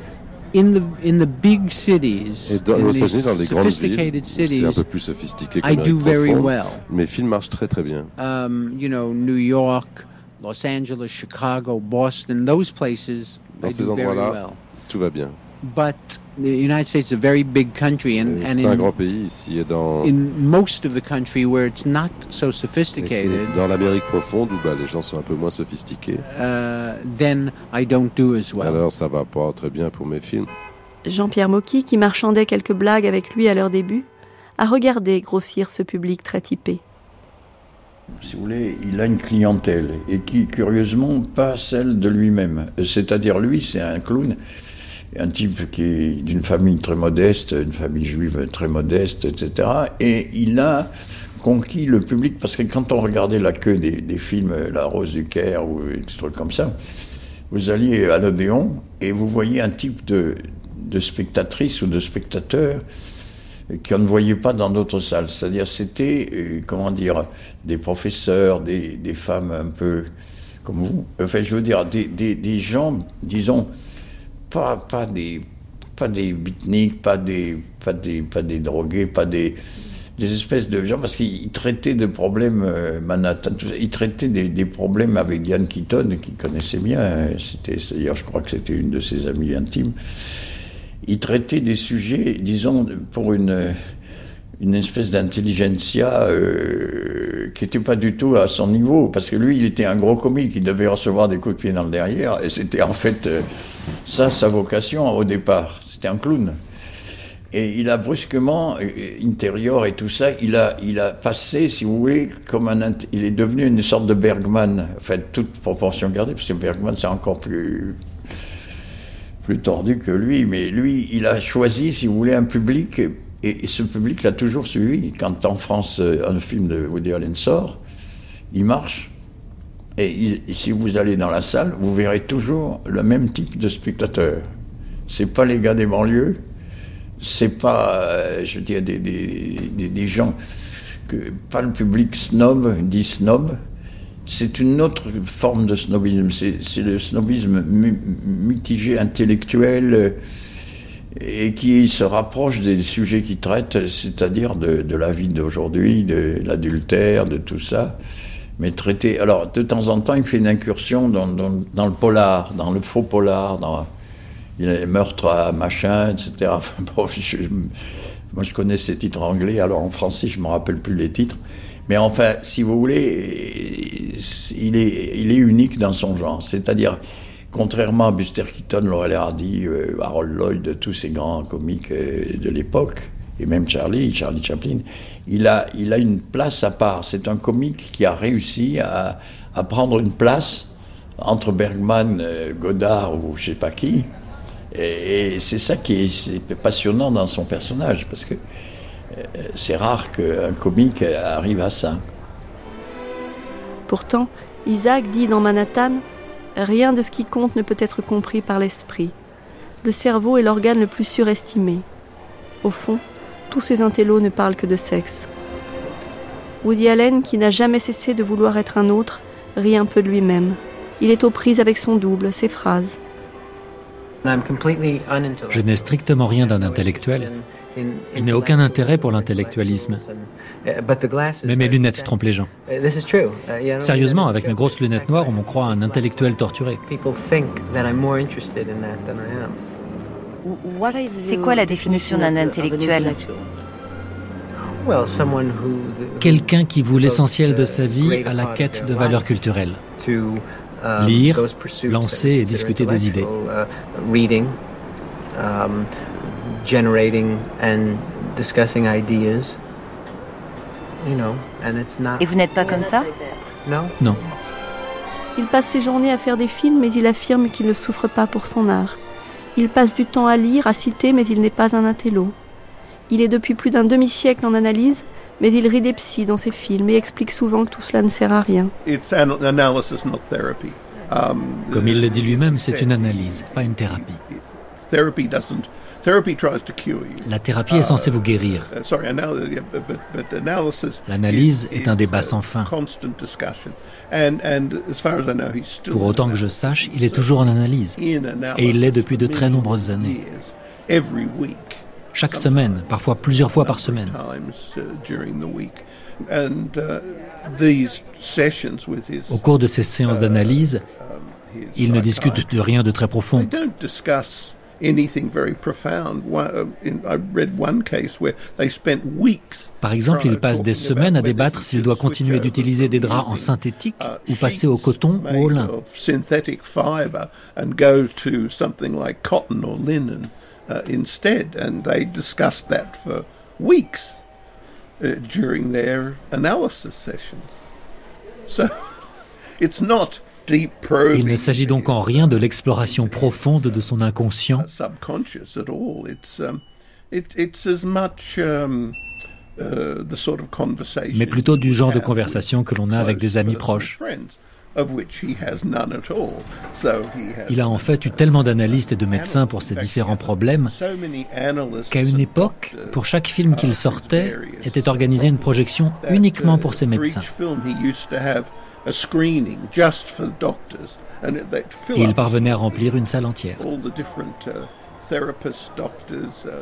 in the in the big cities, Et dans, in aux these États-Unis, dans les grandes villes, sophisticated c'est un cities, peu plus sophistiqué I que do very well. mais le film marche très très bien. Um, you know, New York, Los Angeles, Chicago, Boston, those places, Dans I ces do very endroits-là, well. tout va bien. But the United States is a very big country, and, Et and C'est un in, grand pays ici et dans, in most of the country where it's not so sophisticated, dans l'Amérique profonde où bah, les gens sont un peu moins sophistiqués. uh, then I don't do as well. Alors ça va pas très bien pour mes films. Jean-Pierre Mocky, qui marchandait quelques blagues avec lui à leur début, a regardé grossir ce public très typé. si vous voulez, il a une clientèle et qui, curieusement, pas celle de lui-même. C'est-à-dire, lui, c'est un clown, un type qui est d'une famille très modeste, une famille juive très modeste, etc. Et il a conquis le public parce que quand on regardait la queue des, films La Rose du Caire ou des trucs comme ça, vous alliez à l'Odéon et vous voyez un type de, de spectatrice ou de spectateur qu'on ne voyait pas dans d'autres salles. C'est-à-dire, c'était, euh, comment dire, des professeurs, des, femmes un peu comme vous. Enfin, je veux dire, des, des gens, disons, pas, pas des pas des beatniks, pas des, pas des, pas des drogués, pas des, des espèces de gens, parce qu'ils traitaient de problèmes euh, Manhattan, ils traitaient des, des problèmes avec Diane Keaton, qui connaissait bien, hein. c'était, d'ailleurs, je crois que c'était une de ses amies intimes. Ils traitaient des sujets, disons, pour une, une espèce d'intelligentsia euh, qui n'était pas du tout à son niveau, parce que lui, il était un gros comique, il devait recevoir des coups de pied dans le derrière, et c'était en fait euh, ça sa vocation au départ, c'était un clown. Et il a brusquement, euh, intérieur et tout ça, il a, il a passé, si vous voulez, comme un, il est devenu une sorte de Bergman, enfin toute proportion gardée, parce que Bergman c'est encore plus, plus tordu que lui, mais lui, il a choisi, si vous voulez, un public, et, ce public l'a toujours suivi. Quand en France, euh, un film de Woody Allen sort, il marche, et si vous allez dans la salle, vous verrez toujours le même type de spectateur. C'est pas les gars des banlieues, c'est pas, euh, je dire, des, des, gens, que, pas le public snob, dit snob, c'est une autre forme de snobisme. C'est le snobisme mitigé, intellectuel, euh, et qui se rapproche des sujets qu'il traite, c'est-à-dire de, la vie d'aujourd'hui, de l'adultère, de tout ça. Mais traité. Alors, de temps en temps, il fait une incursion dans, le polar, dans le faux polar, dans il a les meurtres à machin, etc. Enfin, bon, moi, je connais ces titres anglais, alors en français, je ne me rappelle plus les titres. Mais enfin, si vous voulez, il est, il est unique dans son genre. C'est-à-dire, contrairement à Buster Keaton, Laurel Hardy, euh, Harold Lloyd, tous ces grands comiques euh, de l'époque, et même Charlie, Charlie Chaplin, il a, il a une place à part. C'est un comique qui a réussi à, à prendre une place entre Bergman, euh, Godard ou je sais pas qui. Et, c'est ça qui est, passionnant dans son personnage, parce que c'est rare qu'un comique arrive à ça. Pourtant, Isaac dit dans Manhattan Rien de ce qui compte ne peut être compris par l'esprit. Le cerveau est l'organe le plus surestimé. Au fond, tous ces intellos ne parlent que de sexe. Woody Allen, qui n'a jamais cessé de vouloir être un autre, rit un peu de lui-même. Il est aux prises avec son double, ses phrases. Je n'ai strictement rien d'un intellectuel. Je n'ai aucun intérêt pour l'intellectualisme. Mais mes lunettes trompent les gens. Sérieusement, avec mes grosses lunettes noires, on m'en croit un intellectuel torturé. C'est quoi la définition d'un intellectuel? Quelqu'un qui voue l'essentiel de sa vie à la quête de valeurs culturelles. Lire, lancer et discuter des idées. Et vous n'êtes pas comme ça? Non. Il passe ses journées à faire des films, mais il affirme qu'il ne souffre pas pour son art. Il passe du temps à lire, à citer, mais il n'est pas un intello. Il est depuis plus d'un demi-siècle en analyse, mais il rit des psys dans ses films et explique souvent que tout cela ne sert à rien. Um, Comme il le dit lui-même, c'est une analyse, pas une thérapie. La thérapie est censée vous guérir. Uh, L'analyse est un débat sans fin. Pour autant que je sache, il est toujours en analyse. Et il l'est depuis de très nombreuses années. Chaque semaine, parfois plusieurs fois par semaine. Au cours de ces séances d'analyse, il ne discute de rien de très profond. Par exemple, il passe des semaines à débattre s'il doit continuer d'utiliser des draps en synthétique uh, ou passer au coton ou au lin. Uh, instead, and they discussed that for weeks uh, during their analysis sessions. So it's not. Il ne s'agit donc en rien de l'exploration profonde de son inconscient. Um, um, uh. Mais plutôt du genre de conversation que l'on a avec des amis proches. Il a en fait eu tellement d'analystes et de médecins pour ses différents problèmes qu'à une époque, pour chaque film qu'il sortait, était organisée une projection uniquement pour ses médecins. Et il parvenait à remplir une salle entière.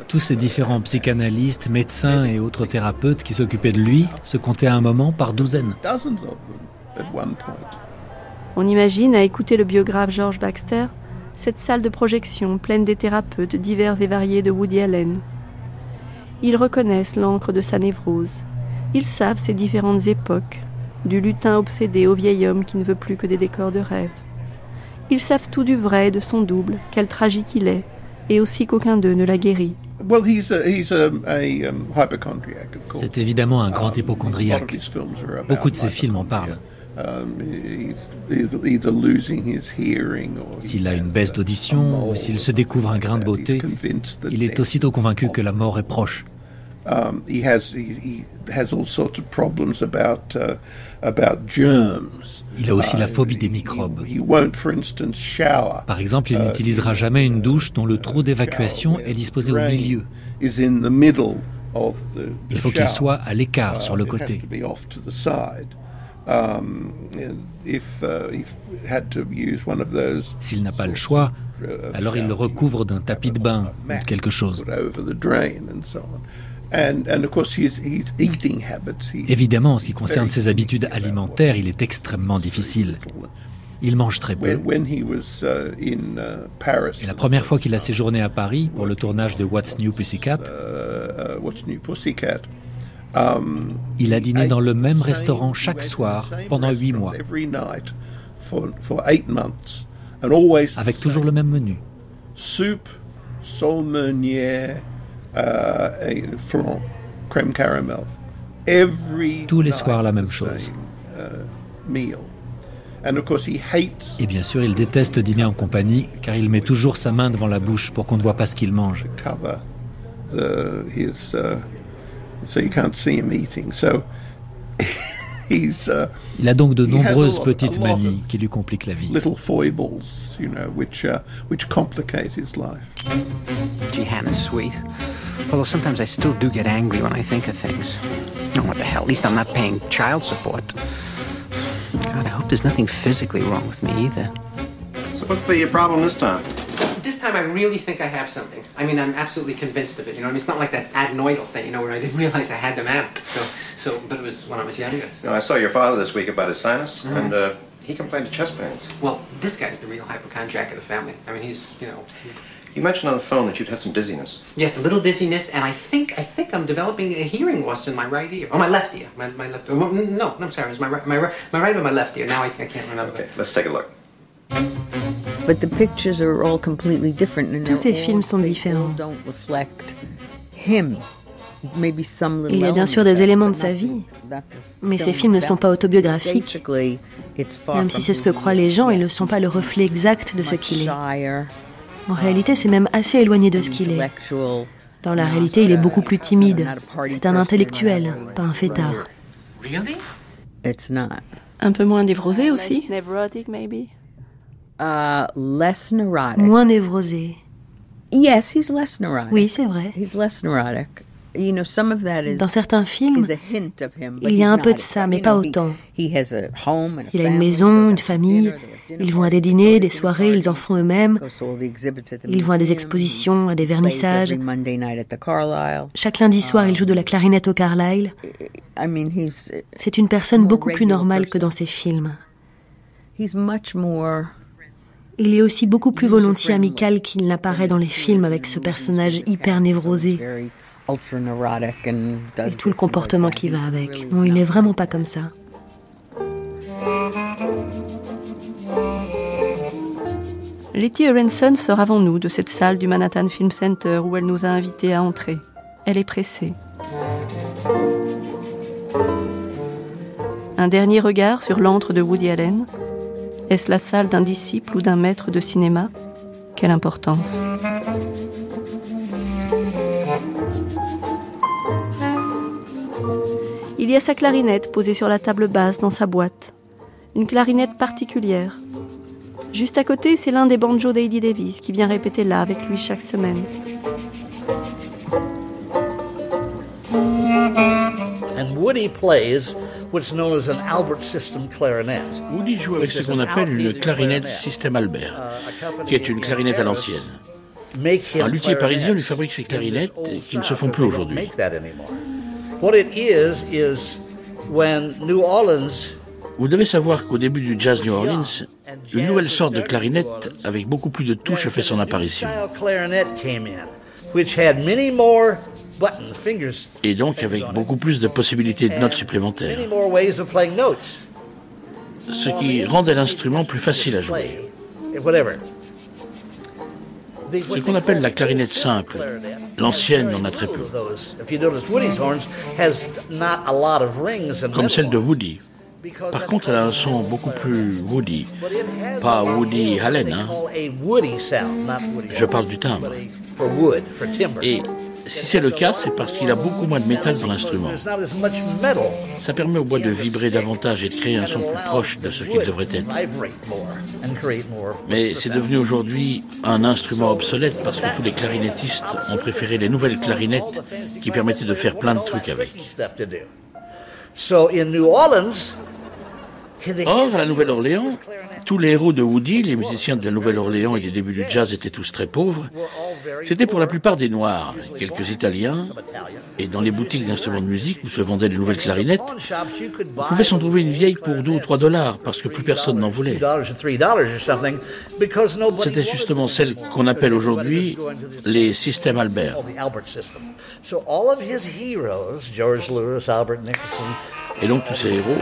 Tous ces différents psychanalystes, médecins et autres thérapeutes qui s'occupaient de lui se comptaient à un moment par douzaines. On imagine, à écouter le biographe George Baxter, cette salle de projection pleine des thérapeutes divers et variés de Woody Allen. Ils reconnaissent l'encre de sa névrose. Ils savent ses différentes époques, du lutin obsédé au vieil homme qui ne veut plus que des décors de rêve. Ils savent tout du vrai de son double, quel tragique il est, et aussi qu'aucun d'eux ne l'a guéri. C'est évidemment un grand hypochondriaque. Beaucoup de ses films en parlent. Um, s'il a une baisse d'audition ou s'il se découvre un grain de beauté, il est aussitôt convaincu que la mort est proche. Il a aussi la phobie des microbes. Par exemple, il uh, n'utilisera jamais une douche dont le trou d'évacuation est disposé au milieu. Il faut qu'il soit à l'écart sur le côté. S'il n'a pas le choix, uh, alors il le recouvre d'un tapis de bain ou de quelque chose. Évidemment, en ce qui concerne ses habitudes alimentaires, il est extrêmement difficile. Il mange très peu. Uh, uh, Et la première fois qu'il a séjourné à Paris pour le tournage de What's New Pussycat, Il a dîné dans le même restaurant chaque soir pendant huit mois, avec toujours le même menu. Soupe, sole meunier, uh, flan, crème caramel. Tous les soirs la même chose. Et bien sûr, il déteste dîner en compagnie car il met toujours sa main devant la bouche pour qu'on ne voit pas ce qu'il mange. Il a donc de nombreuses petites manies qui lui compliquent la vie. Gee, Hannah's sweet. Although sometimes I still do get angry when I think of things. Oh, what the hell? At least I'm not paying child support. God, I hope there's nothing physically wrong with me either. So what's the problem this time? This time I really think I have something. I mean, I'm absolutely convinced of it. You know, I mean, it's not like that adenoidal thing, you know, where I didn't realize I had them out. So, so, but it was when I was younger. So. Know, I saw your father this week about his sinus, mm-hmm. and uh, he complained of chest pains. Well, this guy's the real hypochondriac of the family. I mean, he's, you know, he's you mentioned on the phone that you'd had some dizziness. Yes, a little dizziness, and I think I think I'm developing a hearing loss in my right ear, or my left ear. My, my left. no, no, I'm sorry. It was my right, my my right or my left ear. Now I, I can't remember. Okay, let's take a look. Tous ces films sont différents. Don't reflect him. Maybe some Il y a bien sûr des éléments de sa vie, mais ces films ne sont pas autobiographiques. Même si c'est ce que croient les gens, ils ne sont pas le reflet exact de ce qu'il est. En réalité, c'est même assez éloigné de ce qu'il est. Dans la réalité, il est beaucoup plus timide. C'est un intellectuel, pas un fêtard. Un peu moins névrosé aussi uh, Moins névrosé. Oui, c'est vrai. Dans certains films, il y a un peu de ça, mais pas autant. Il a une maison, une famille, ils vont à des dîners, des soirées, ils en font eux-mêmes. Ils vont à des expositions, à des vernissages. Chaque lundi soir, il joue de la clarinette au Carlisle. C'est une personne beaucoup plus normale que dans ses films. Il est aussi beaucoup plus volontiers amical qu'il n'apparaît dans les films avec ce personnage hyper névrosé. Et tout le comportement qui va avec. Non, il n'est vraiment pas comme ça. Letty Aronson sort avant nous de cette salle du Manhattan Film Center où elle nous a invités à entrer. Elle est pressée. Un dernier regard sur l'antre de Woody Allen. Est-ce la salle d'un disciple ou d'un maître de cinéma? Quelle importance Il y a sa clarinette posée sur la table basse dans sa boîte. Une clarinette particulière, Juste à côté, c'est l'un des banjos d'Eddie Davis qui vient répéter là avec lui chaque semaine. Joue avec ce qu'on appelle une clarinette système Albert, uh, qui est une clarinette à l'ancienne. Un luthier parisien lui fabrique ces clarinettes qui ne se font plus aujourd'hui. Vous devez savoir qu'au début du jazz New Orleans, une nouvelle sorte de clarinette avec beaucoup plus de touches a fait son apparition. Et donc avec beaucoup plus de possibilités de notes supplémentaires. Ce qui rendait l'instrument plus facile à jouer. Ce qu'on appelle la clarinette simple. L'ancienne en a très peu. Comme celle de Woody. Par contre, elle a un son beaucoup plus Woody. Pas Woody Allen, hein. Je parle du timbre. Et si c'est le cas, c'est parce qu'il a beaucoup moins de métal dans l'instrument. Ça permet au bois de vibrer davantage et de créer un son plus proche de ce qu'il devrait être. Mais c'est devenu aujourd'hui un instrument obsolète parce que tous les clarinettistes ont préféré les nouvelles clarinettes qui permettaient de faire plein de trucs avec. Or, à la Nouvelle-Orléans, tous les héros de Woody, les musiciens de la Nouvelle-Orléans et des débuts du jazz étaient tous très pauvres. C'était pour la plupart des Noirs, quelques Italiens, et dans les boutiques d'instruments de musique où se vendaient les nouvelles clarinettes, on pouvait s'en trouver une vieille pour 2 ou 3 dollars parce que plus personne n'en voulait. C'était justement celle qu'on appelle aujourd'hui les systèmes Albert. Et donc tous ces héros,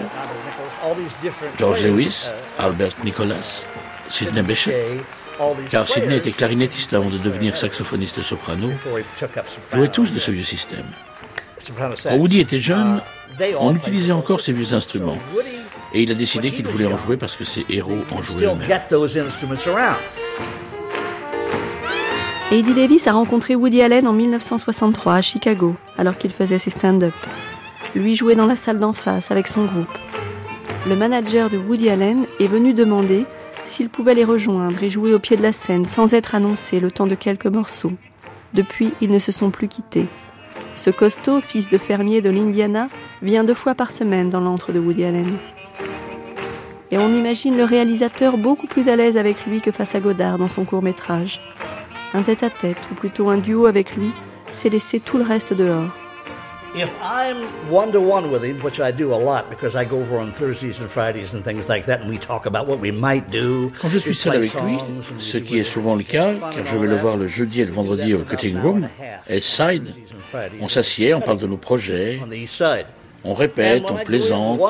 George Lewis, Albert Nicholas, Sidney Bechet, car Sidney était clarinettiste avant de devenir saxophoniste soprano, jouaient tous de ce vieux système. Quand Woody était jeune, on utilisait encore ces vieux instruments. Et il a décidé qu'il voulait en jouer parce que ses héros en jouaient eux-mêmes. Eddie Davis a rencontré Woody Allen en 1963 à Chicago, alors qu'il faisait ses stand-up. Lui jouait dans la salle d'en face avec son groupe. Le manager de Woody Allen est venu demander s'il pouvait les rejoindre et jouer au pied de la scène sans être annoncé le temps de quelques morceaux. Depuis, ils ne se sont plus quittés. Ce costaud, fils de fermier de l'Indiana, vient deux fois par semaine dans l'antre de Woody Allen. Et on imagine le réalisateur beaucoup plus à l'aise avec lui que face à Godard dans son court métrage. Un tête-à-tête, ou plutôt un duo avec lui, c'est laisser tout le reste dehors. If I'm one to one with him, which I do a lot because I go over on Thursdays and Fridays and things like that, and we talk about what we might do. Quand je suis seul avec lui, ce qui est souvent le cas, car je vais le voir le jeudi et le vendredi au cutting room, East Side, on s'assied, on parle de nos projets, on répète, on plaisante,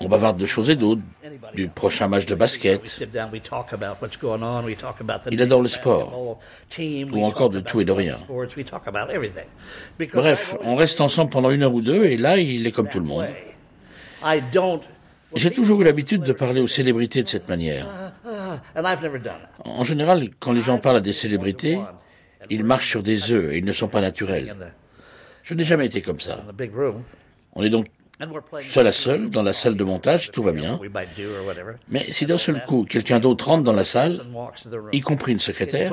on bavarde de choses et d'autres, du prochain match de basket. Il adore le sport, ou encore de tout et de rien. Bref, on reste ensemble pendant une heure ou deux, et là, il est comme tout le monde. J'ai toujours eu l'habitude de parler aux célébrités de cette manière. En général, quand les gens parlent à des célébrités, ils marchent sur des œufs et ils ne sont pas naturels. Je n'ai jamais été comme ça. On est donc seul à seul dans la salle de montage, tout va bien. Mais si d'un seul coup quelqu'un d'autre rentre dans la salle, y compris une secrétaire,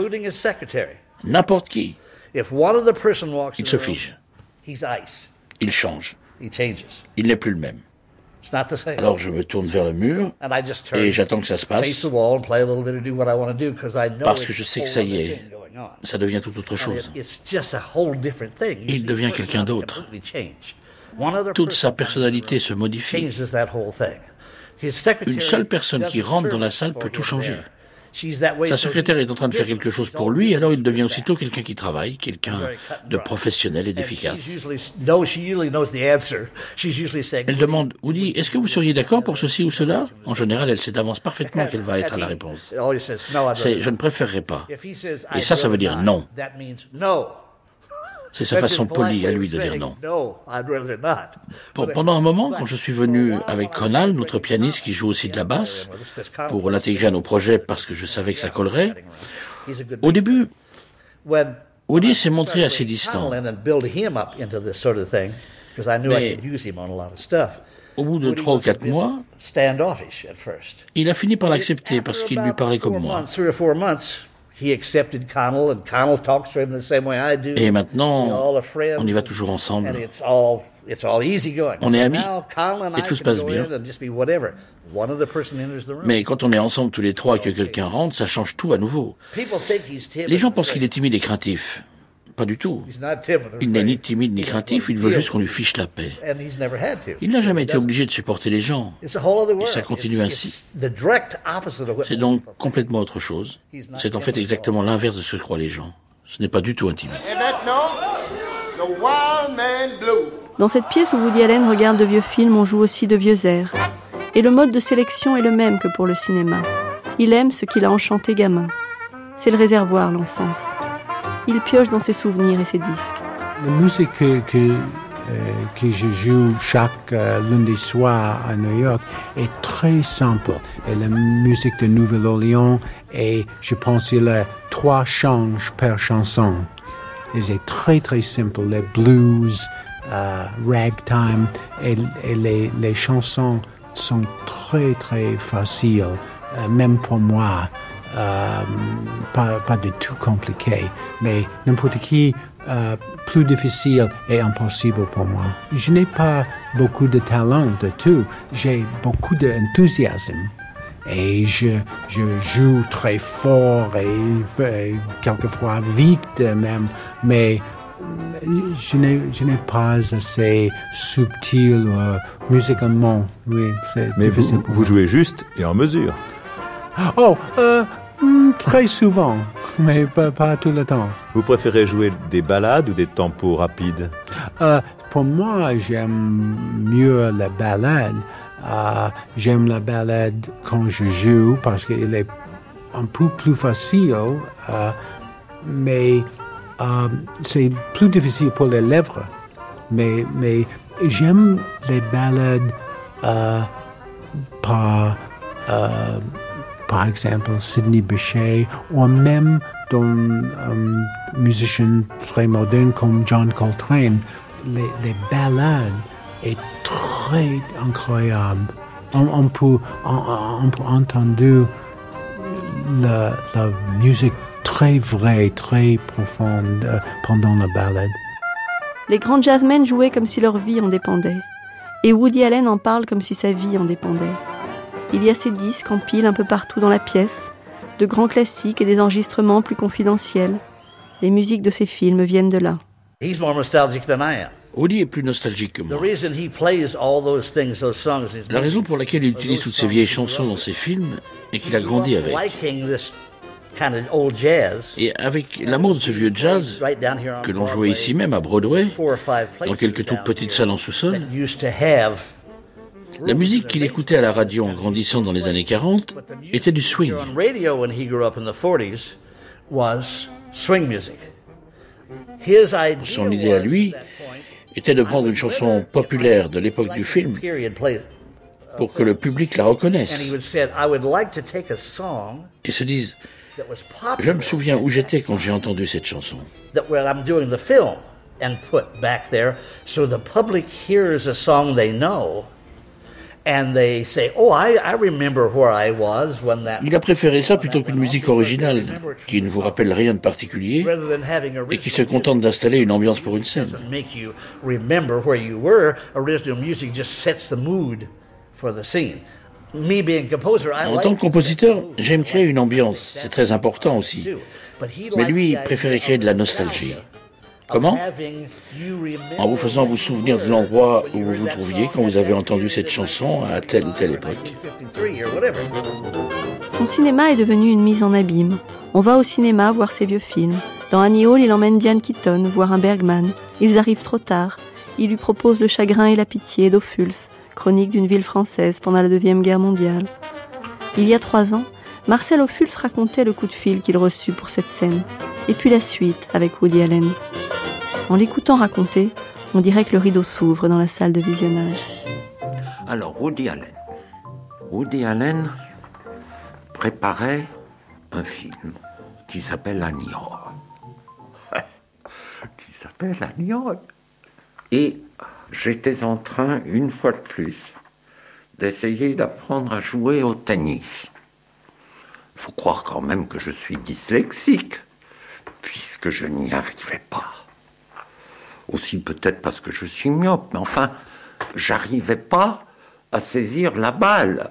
n'importe qui, il se fige. Il change. Il n'est plus le même. Alors je me tourne vers le mur et j'attends que ça se passe. parce que je sais que ça y est, ça devient tout autre chose. Il devient quelqu'un d'autre. Toute sa personnalité se modifie. Une seule personne qui rentre dans la salle peut tout changer. Sa secrétaire est en train de faire quelque chose pour lui, alors il devient aussitôt quelqu'un qui travaille, quelqu'un de professionnel et d'efficace. Elle demande, Woody, est-ce que vous seriez d'accord pour ceci ou cela? En général, elle sait d'avance parfaitement qu'elle va être à la réponse. C'est, je ne préférerais pas. Et ça, ça veut dire non. C'est sa façon polie à lui de dire non. Pendant un moment, quand je suis venu avec Conal, notre pianiste qui joue aussi de la basse, pour l'intégrer à nos projets parce que je savais que ça collerait, au début, Woody s'est montré assez distant. Mais au bout de trois ou quatre mois, il a fini par l'accepter parce qu'il lui parlait comme moi. Et maintenant, on y va toujours ensemble. On est amis et tout se passe bien. Mais quand on est ensemble tous les trois et que quelqu'un rentre, ça change tout à nouveau. Les gens pensent qu'il est timide et craintif. Pas du tout. Il n'est ni timide ni craintif, il veut juste qu'on lui fiche la paix. Il n'a jamais été obligé de supporter les gens. Et ça continue ainsi. C'est donc complètement autre chose. C'est en fait exactement l'inverse de ce que croient les gens. Ce n'est pas du tout intimide. Dans cette pièce où Woody Allen regarde de vieux films, on joue aussi de vieux airs. Et le mode de sélection est le même que pour le cinéma. Il aime ce qu'il a enchanté gamin. C'est le réservoir, l'enfance. Il pioche dans ses souvenirs et ses disques. La musique que, que, euh, je joue chaque euh, lundi soir à New York est très simple. Et la musique de Nouvelle-Orléans, et je pense y a trois changes par chanson. C'est très très simple. Les blues, euh, ragtime, et, et les, les, chansons sont très très faciles, même pour moi. Euh, pas, pas de tout compliqué, mais n'importe qui, euh, plus difficile et impossible pour moi. Je n'ai pas beaucoup de talent de tout, j'ai beaucoup d'enthousiasme. Et je, je joue très fort et, quelquefois vite même, mais je n'ai pas assez subtil euh, musicalement. Oui, Mais vous, vous jouez juste et en mesure. Oh, euh, hmm, très souvent, mais pas, tout le temps. Vous préférez jouer des ballades ou des tempos rapides? Euh, Pour moi, j'aime mieux la ballade. Euh, j'aime la ballade quand je joue parce qu'elle est un peu plus facile, euh, mais c'est plus difficile pour les lèvres. Mais, mais j'aime les ballades par par exemple Sidney Bechet, ou même d'un um, musicien très moderne comme John Coltrane, les, ballades est très incroyable. On, peut, entendre la, la, musique très vraie, très profonde euh, pendant la ballade. Les grands jazzmen jouaient comme si leur vie en dépendait. Et Woody Allen en parle comme si sa vie en dépendait. Il y a ces disques en pile un peu partout dans la pièce, de grands classiques et des enregistrements plus confidentiels. Les musiques de ces films viennent de là. Woody est plus nostalgique que moi. La raison pour laquelle il utilise toutes ces vieilles chansons dans ses films est qu'il a grandi avec. Et avec l'amour de ce vieux jazz que l'on jouait ici même à Broadway, dans quelques toutes petites salles en sous-sol, la musique qu'il écoutait à la radio en grandissant dans les années 40 était du swing. Son idée à lui était de prendre une chanson populaire de l'époque du film pour que le public la reconnaisse et se dise je me souviens où j'étais quand j'ai entendu cette chanson. Il a préféré ça plutôt qu'une musique originale qui ne vous rappelle rien de particulier et qui se contente d'installer une ambiance pour une scène. En tant que compositeur, j'aime créer une ambiance, c'est très important aussi. Mais lui, il préférait créer de la nostalgie. Comment En vous faisant vous souvenir de l'endroit où vous vous trouviez quand vous avez entendu cette chanson à telle ou telle époque. Son cinéma est devenu une mise en abîme. On va au cinéma voir ses vieux films. Dans Annie Hall, il emmène Diane Keaton voir un Bergman. Ils arrivent trop tard. Il lui propose Le chagrin et la pitié d'Ophuls, chronique d'une ville française pendant la Deuxième Guerre mondiale. Il y a trois ans, Marcel Ophuls racontait le coup de fil qu'il reçut pour cette scène, et puis la suite avec Woody Allen. En l'écoutant raconter, on dirait que le rideau s'ouvre dans la salle de visionnage. Alors, Woody Allen. Woody Allen préparait un film qui s'appelle Agnol. qui s'appelle Agnol. Et j'étais en train, une fois de plus, d'essayer d'apprendre à jouer au tennis. Faut croire quand même que je suis dyslexique, puisque je n'y arrivais pas aussi peut-être parce que je suis myope, mais enfin, j'arrivais pas à saisir la balle.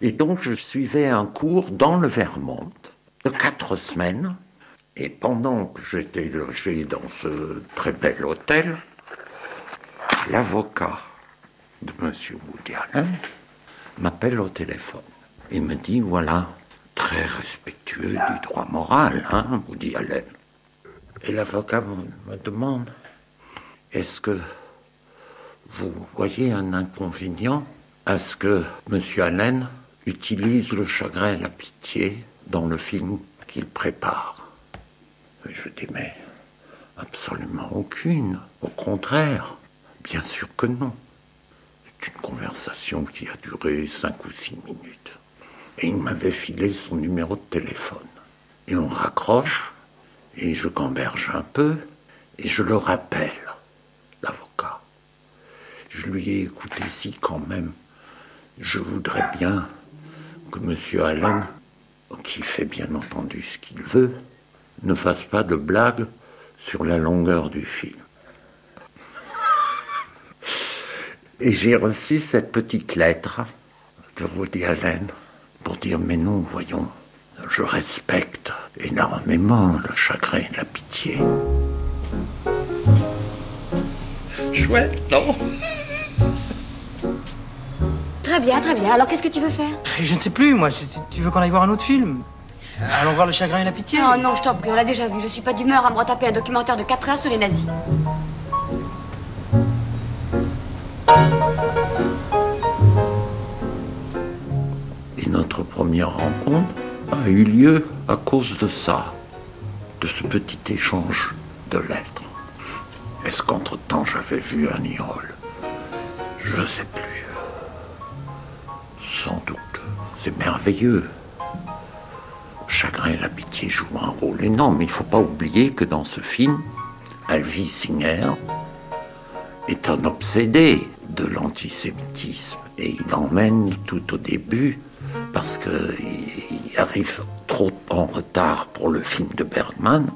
Et donc je suivais un cours dans le Vermont de quatre semaines. Et pendant que j'étais logé dans ce très bel hôtel, l'avocat de M. Woody Allen m'appelle au téléphone et me dit voilà, très respectueux du droit moral, hein, dit Allen. Et l'avocat me demande est-ce que vous voyez un inconvénient à ce que M. Allen utilise le chagrin et la pitié dans le film qu'il prépare? Je dis mais absolument aucune. Au contraire, bien sûr que non. Une conversation qui a duré cinq ou six minutes. Et il m'avait filé son numéro de téléphone. Et on raccroche, et je gamberge un peu, et je le rappelle, l'avocat. Je lui ai écouté si quand même Je voudrais bien que M. Allen, qui fait bien entendu ce qu'il veut, ne fasse pas de blagues sur la longueur du film. Et j'ai reçu cette petite lettre de Woody Allen pour dire Mais non, voyons, je respecte énormément le chagrin et la pitié. Chouette, non? Très bien, très bien. Alors qu'est-ce que tu veux faire? Je ne sais plus, moi. Tu veux qu'on aille voir un autre film? Allons voir le chagrin et la pitié. Oh non, je t'en prie, on l'a déjà vu. Je suis pas d'humeur à me retaper un documentaire de 4 heures sur les nazis. Notre première rencontre a eu lieu à cause de ça, de ce petit échange de lettres. Est-ce qu'entre-temps j'avais vu un Irol Je ne sais plus. Sans doute. C'est merveilleux. Chagrin et la pitié jouent un rôle énorme. Il ne faut pas oublier que dans ce film, Alvi Singer est un obsédé de l'antisémitisme. Et il emmène tout au début parce qu'il arrive trop en retard pour le film de Bergman.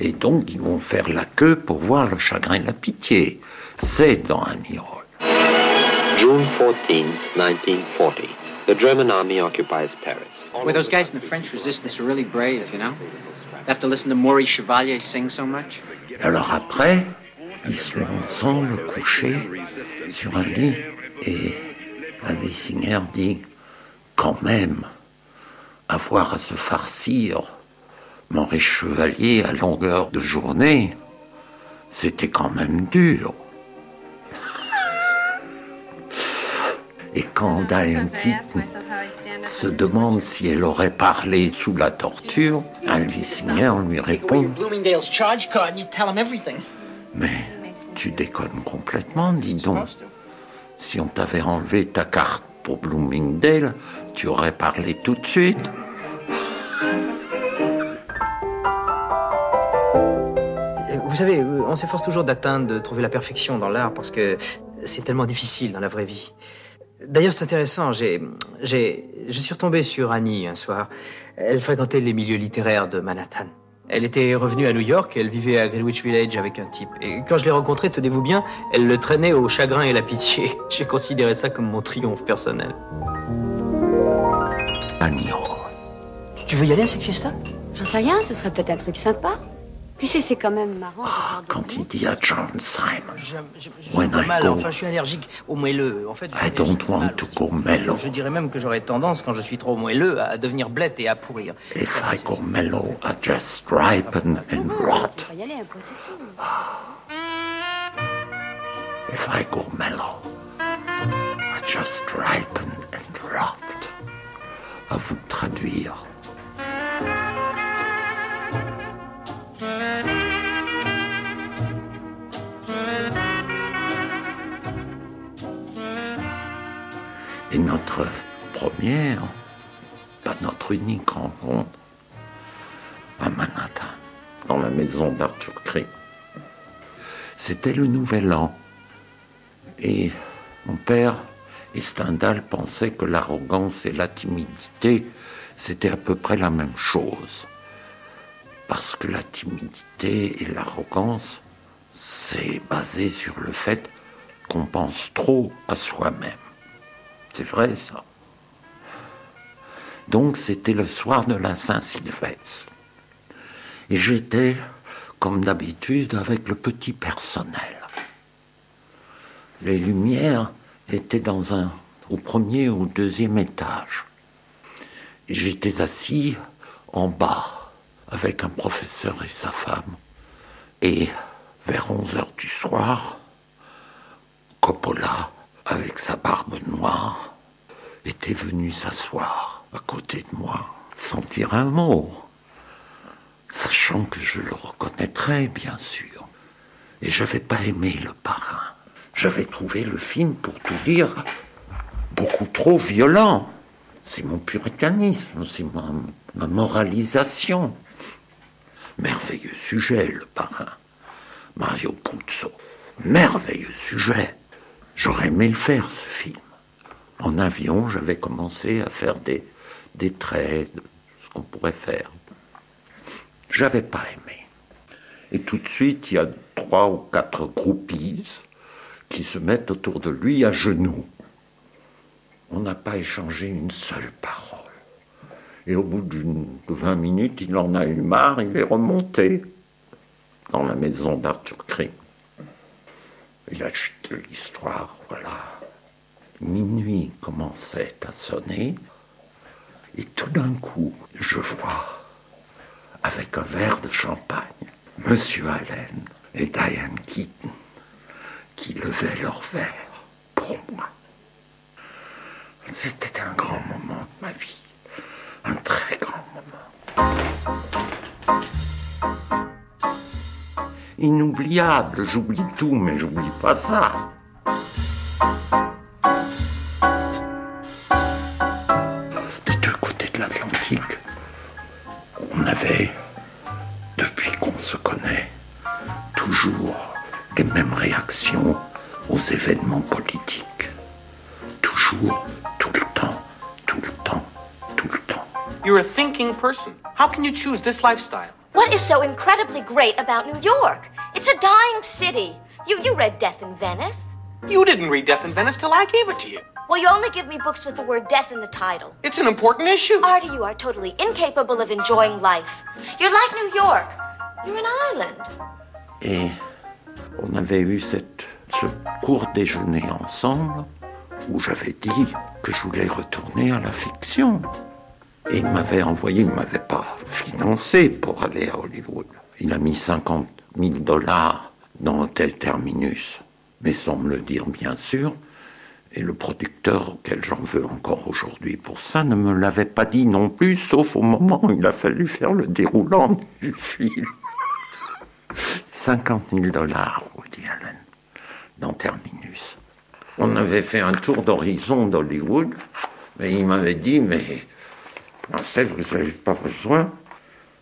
Et donc, ils vont faire la queue pour voir le chagrin et la pitié. C'est dans un Irol. June 14, 1940. The German army occupies Paris. Well, those guys in the French resistance are really brave, you know? They have to listen to Maurice Chevalier sing so much. Alors après, ils sont ensemble couchés sur un lit et un Singer dit quand même avoir à se farcir Maurice Chevalier à longueur de journée, c'était quand même dur. Et quand Diane Keaton se demande si elle aurait parlé sous la torture, Singer lui répond Mais tu déconnes complètement, dis donc. Si on t'avait enlevé ta carte pour Bloomingdale, tu aurais parlé tout de suite. Vous savez, on s'efforce toujours d'atteindre, de trouver la perfection dans l'art parce que c'est tellement difficile dans la vraie vie. D'ailleurs, c'est intéressant. J'ai, j'ai, je suis retombé sur Annie un soir. Elle fréquentait les milieux littéraires de Manhattan. Elle était revenue à New York, elle vivait à Greenwich Village avec un type. Et quand je l'ai rencontrée, tenez-vous bien, elle le traînait au chagrin et la pitié. J'ai considéré ça comme mon triomphe personnel. Annie. Tu veux y aller à cette fiesta? J'en sais rien, ce serait peut-être un truc sympa. Tu sais, c'est quand même marrant. Oh, quand il dit à John Simon, je, je, je When I mal, go, enfin, je suis allergique au moelleux. En fait, I don't want mal. to go mellow. Je dirais même que j'aurais tendance, quand je suis trop moelleux, à devenir blette et à pourrir. If I go mellow, I just ripen and rot. y aller un peu, If I go mellow, I just ripen and rot. À vous traduire. Et notre première, pas notre unique rencontre, à Manhattan, dans la maison d'Arthur Crick. C'était le nouvel an. Et mon père et Stendhal pensaient que l'arrogance et la timidité, c'était à peu près la même chose. Parce que la timidité et l'arrogance, c'est basé sur le fait qu'on pense trop à soi-même. C'est vrai ça. Donc c'était le soir de la Saint-Sylvestre. Et j'étais, comme d'habitude, avec le petit personnel. Les lumières étaient dans un, au premier ou deuxième étage. J'étais assis en bas avec un professeur et sa femme. Et vers 11 heures du soir, Coppola avec sa barbe noire, était venu s'asseoir à côté de moi, sans dire un mot, sachant que je le reconnaîtrais, bien sûr. Et j'avais pas aimé le parrain. J'avais trouvé le film, pour tout dire, beaucoup trop violent. C'est mon puritanisme, c'est ma, moralisation. Merveilleux sujet, le parrain. Mario Puzo. Merveilleux sujet. J'aurais aimé le faire, ce film. En avion, j'avais commencé à faire des, des traits, ce qu'on pourrait faire. J'avais pas aimé. Et tout de suite, il y a trois ou quatre groupies qui se mettent autour de lui à genoux. On n'a pas échangé une seule parole. Et au bout de 20 minutes, il en a eu marre, il est remonté dans la maison d'Arthur Kring. Il a chuté l'histoire, voilà. Minuit commençait à sonner, et tout d'un coup, je vois, avec un verre de champagne, Monsieur Allen et Diane Keaton qui levaient leur verre pour moi. C'était un grand moment de ma vie, un très grand moment. Inoubliable, j'oublie tout, mais j'oublie pas ça. Des deux côtés de l'Atlantique, on avait, depuis qu'on se connaît, toujours les mêmes réactions aux événements politiques. Toujours, tout le temps, tout le temps, tout le temps. You're a thinking person. How can you choose this lifestyle? What is so incredibly great about New York? It's a dying city. You, you read Death in Venice? You didn't read Death in Venice till I gave it to you. Well, you only give me books with the word death in the title. It's an important issue. Artie, you are totally incapable of enjoying life. You're like New York. You're an island. Et on avait eu cette, ce court déjeuner ensemble où j'avais dit que je voulais retourner à la fiction. Et il m'avait envoyé, il ne m'avait pas financé pour aller à Hollywood. Il a mis 50 000 dollars dans Hôtel Terminus, mais sans me le dire bien sûr. Et le producteur, auquel j'en veux encore aujourd'hui pour ça, ne me l'avait pas dit non plus, sauf au moment où il a fallu faire le déroulant du film. 50 000 dollars, Woody Allen, dans Terminus. On avait fait un tour d'horizon d'Hollywood, mais il m'avait dit, mais Marcel, vous n'avez pas besoin,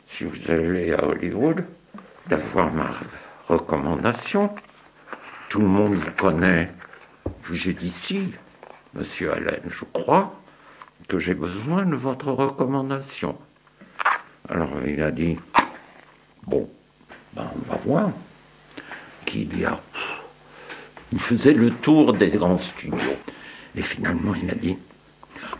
si vous allez à Hollywood, d'avoir ma recommandation. Tout le monde vous connaît. J'ai dit si, monsieur Allen, je crois que j'ai besoin de votre recommandation. Alors il a dit, bon, ben, on va voir qu'il y a. Il faisait le tour des grands studios. Et finalement, il a dit,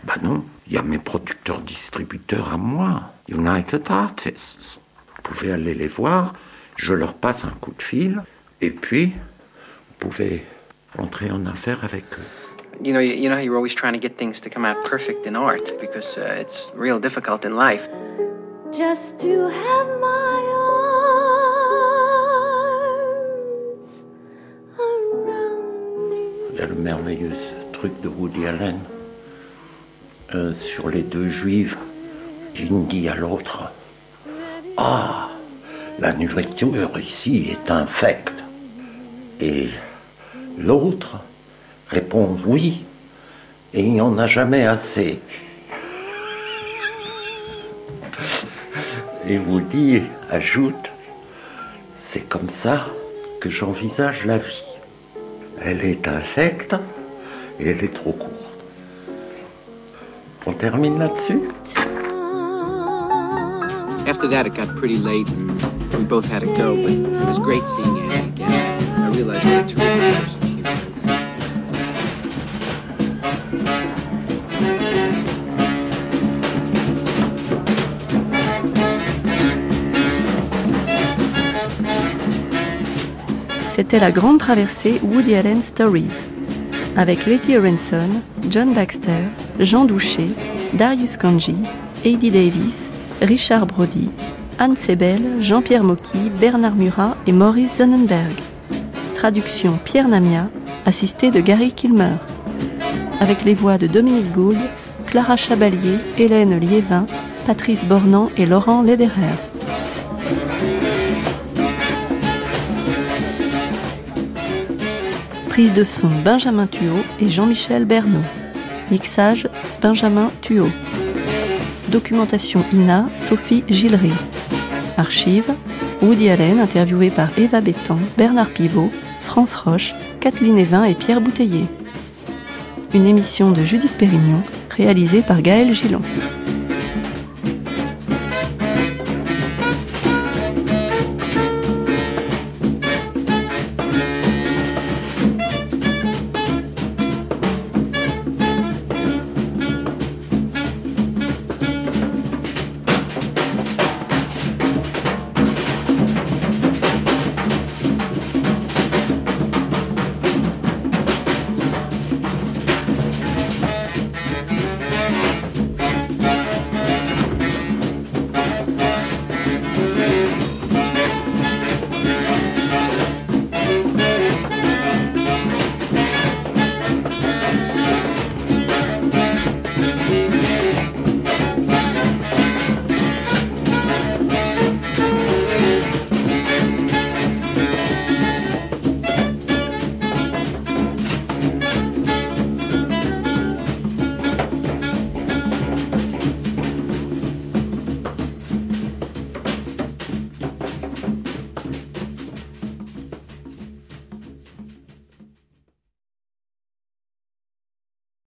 ben non, il y a mes producteurs distributeurs à moi, United Artists. Vous pouvez aller les voir, je leur passe un coup de fil, et puis vous pouvez entrer en affaire avec eux. You know, you, know how you're always trying to get things to come out perfect in art because uh, it's real difficult in life. Just to have my le merveilleux truc de Woody Allen euh, sur les deux juives. D'une dit à l'autre Ah, la nourriture ici est infecte. Et l'autre répond Oui, et il n'y en a jamais assez. Et Woody ajoute C'est comme ça que j'envisage la vie. Elle est infecte et elle est trop courte. On termine là-dessus? After that, it got pretty late, and we both had to go. But it was great seeing Annie again. I realized what a terrific C'était la grande traversée Woody Allen Stories, avec Letty Aronson, John Baxter, Jean Douché, Darius Kanji, Heidi Davis, Richard Brody, Anne Sebel, Jean-Pierre Mocky, Bernard Murat et Maurice Sonnenberg. Traduction Pierre Namia, assisté de Gary Kilmer. Avec les voix de Dominique Gould, Clara Chabalier, Hélène Liévin, Patrice Bornand et Laurent Lederer. Prise de son Benjamin Thuot et Jean-Michel Bernot. Mixage Benjamin Thuot. Documentation INA Sophie Gillery. Archives Woody Allen interviewé par Eva Bétan, Bernard Pivot, France Roche, Kathleen Evin et Pierre Bouteiller. une émission de Judith Pérignon réalisée par Gaël Gillon.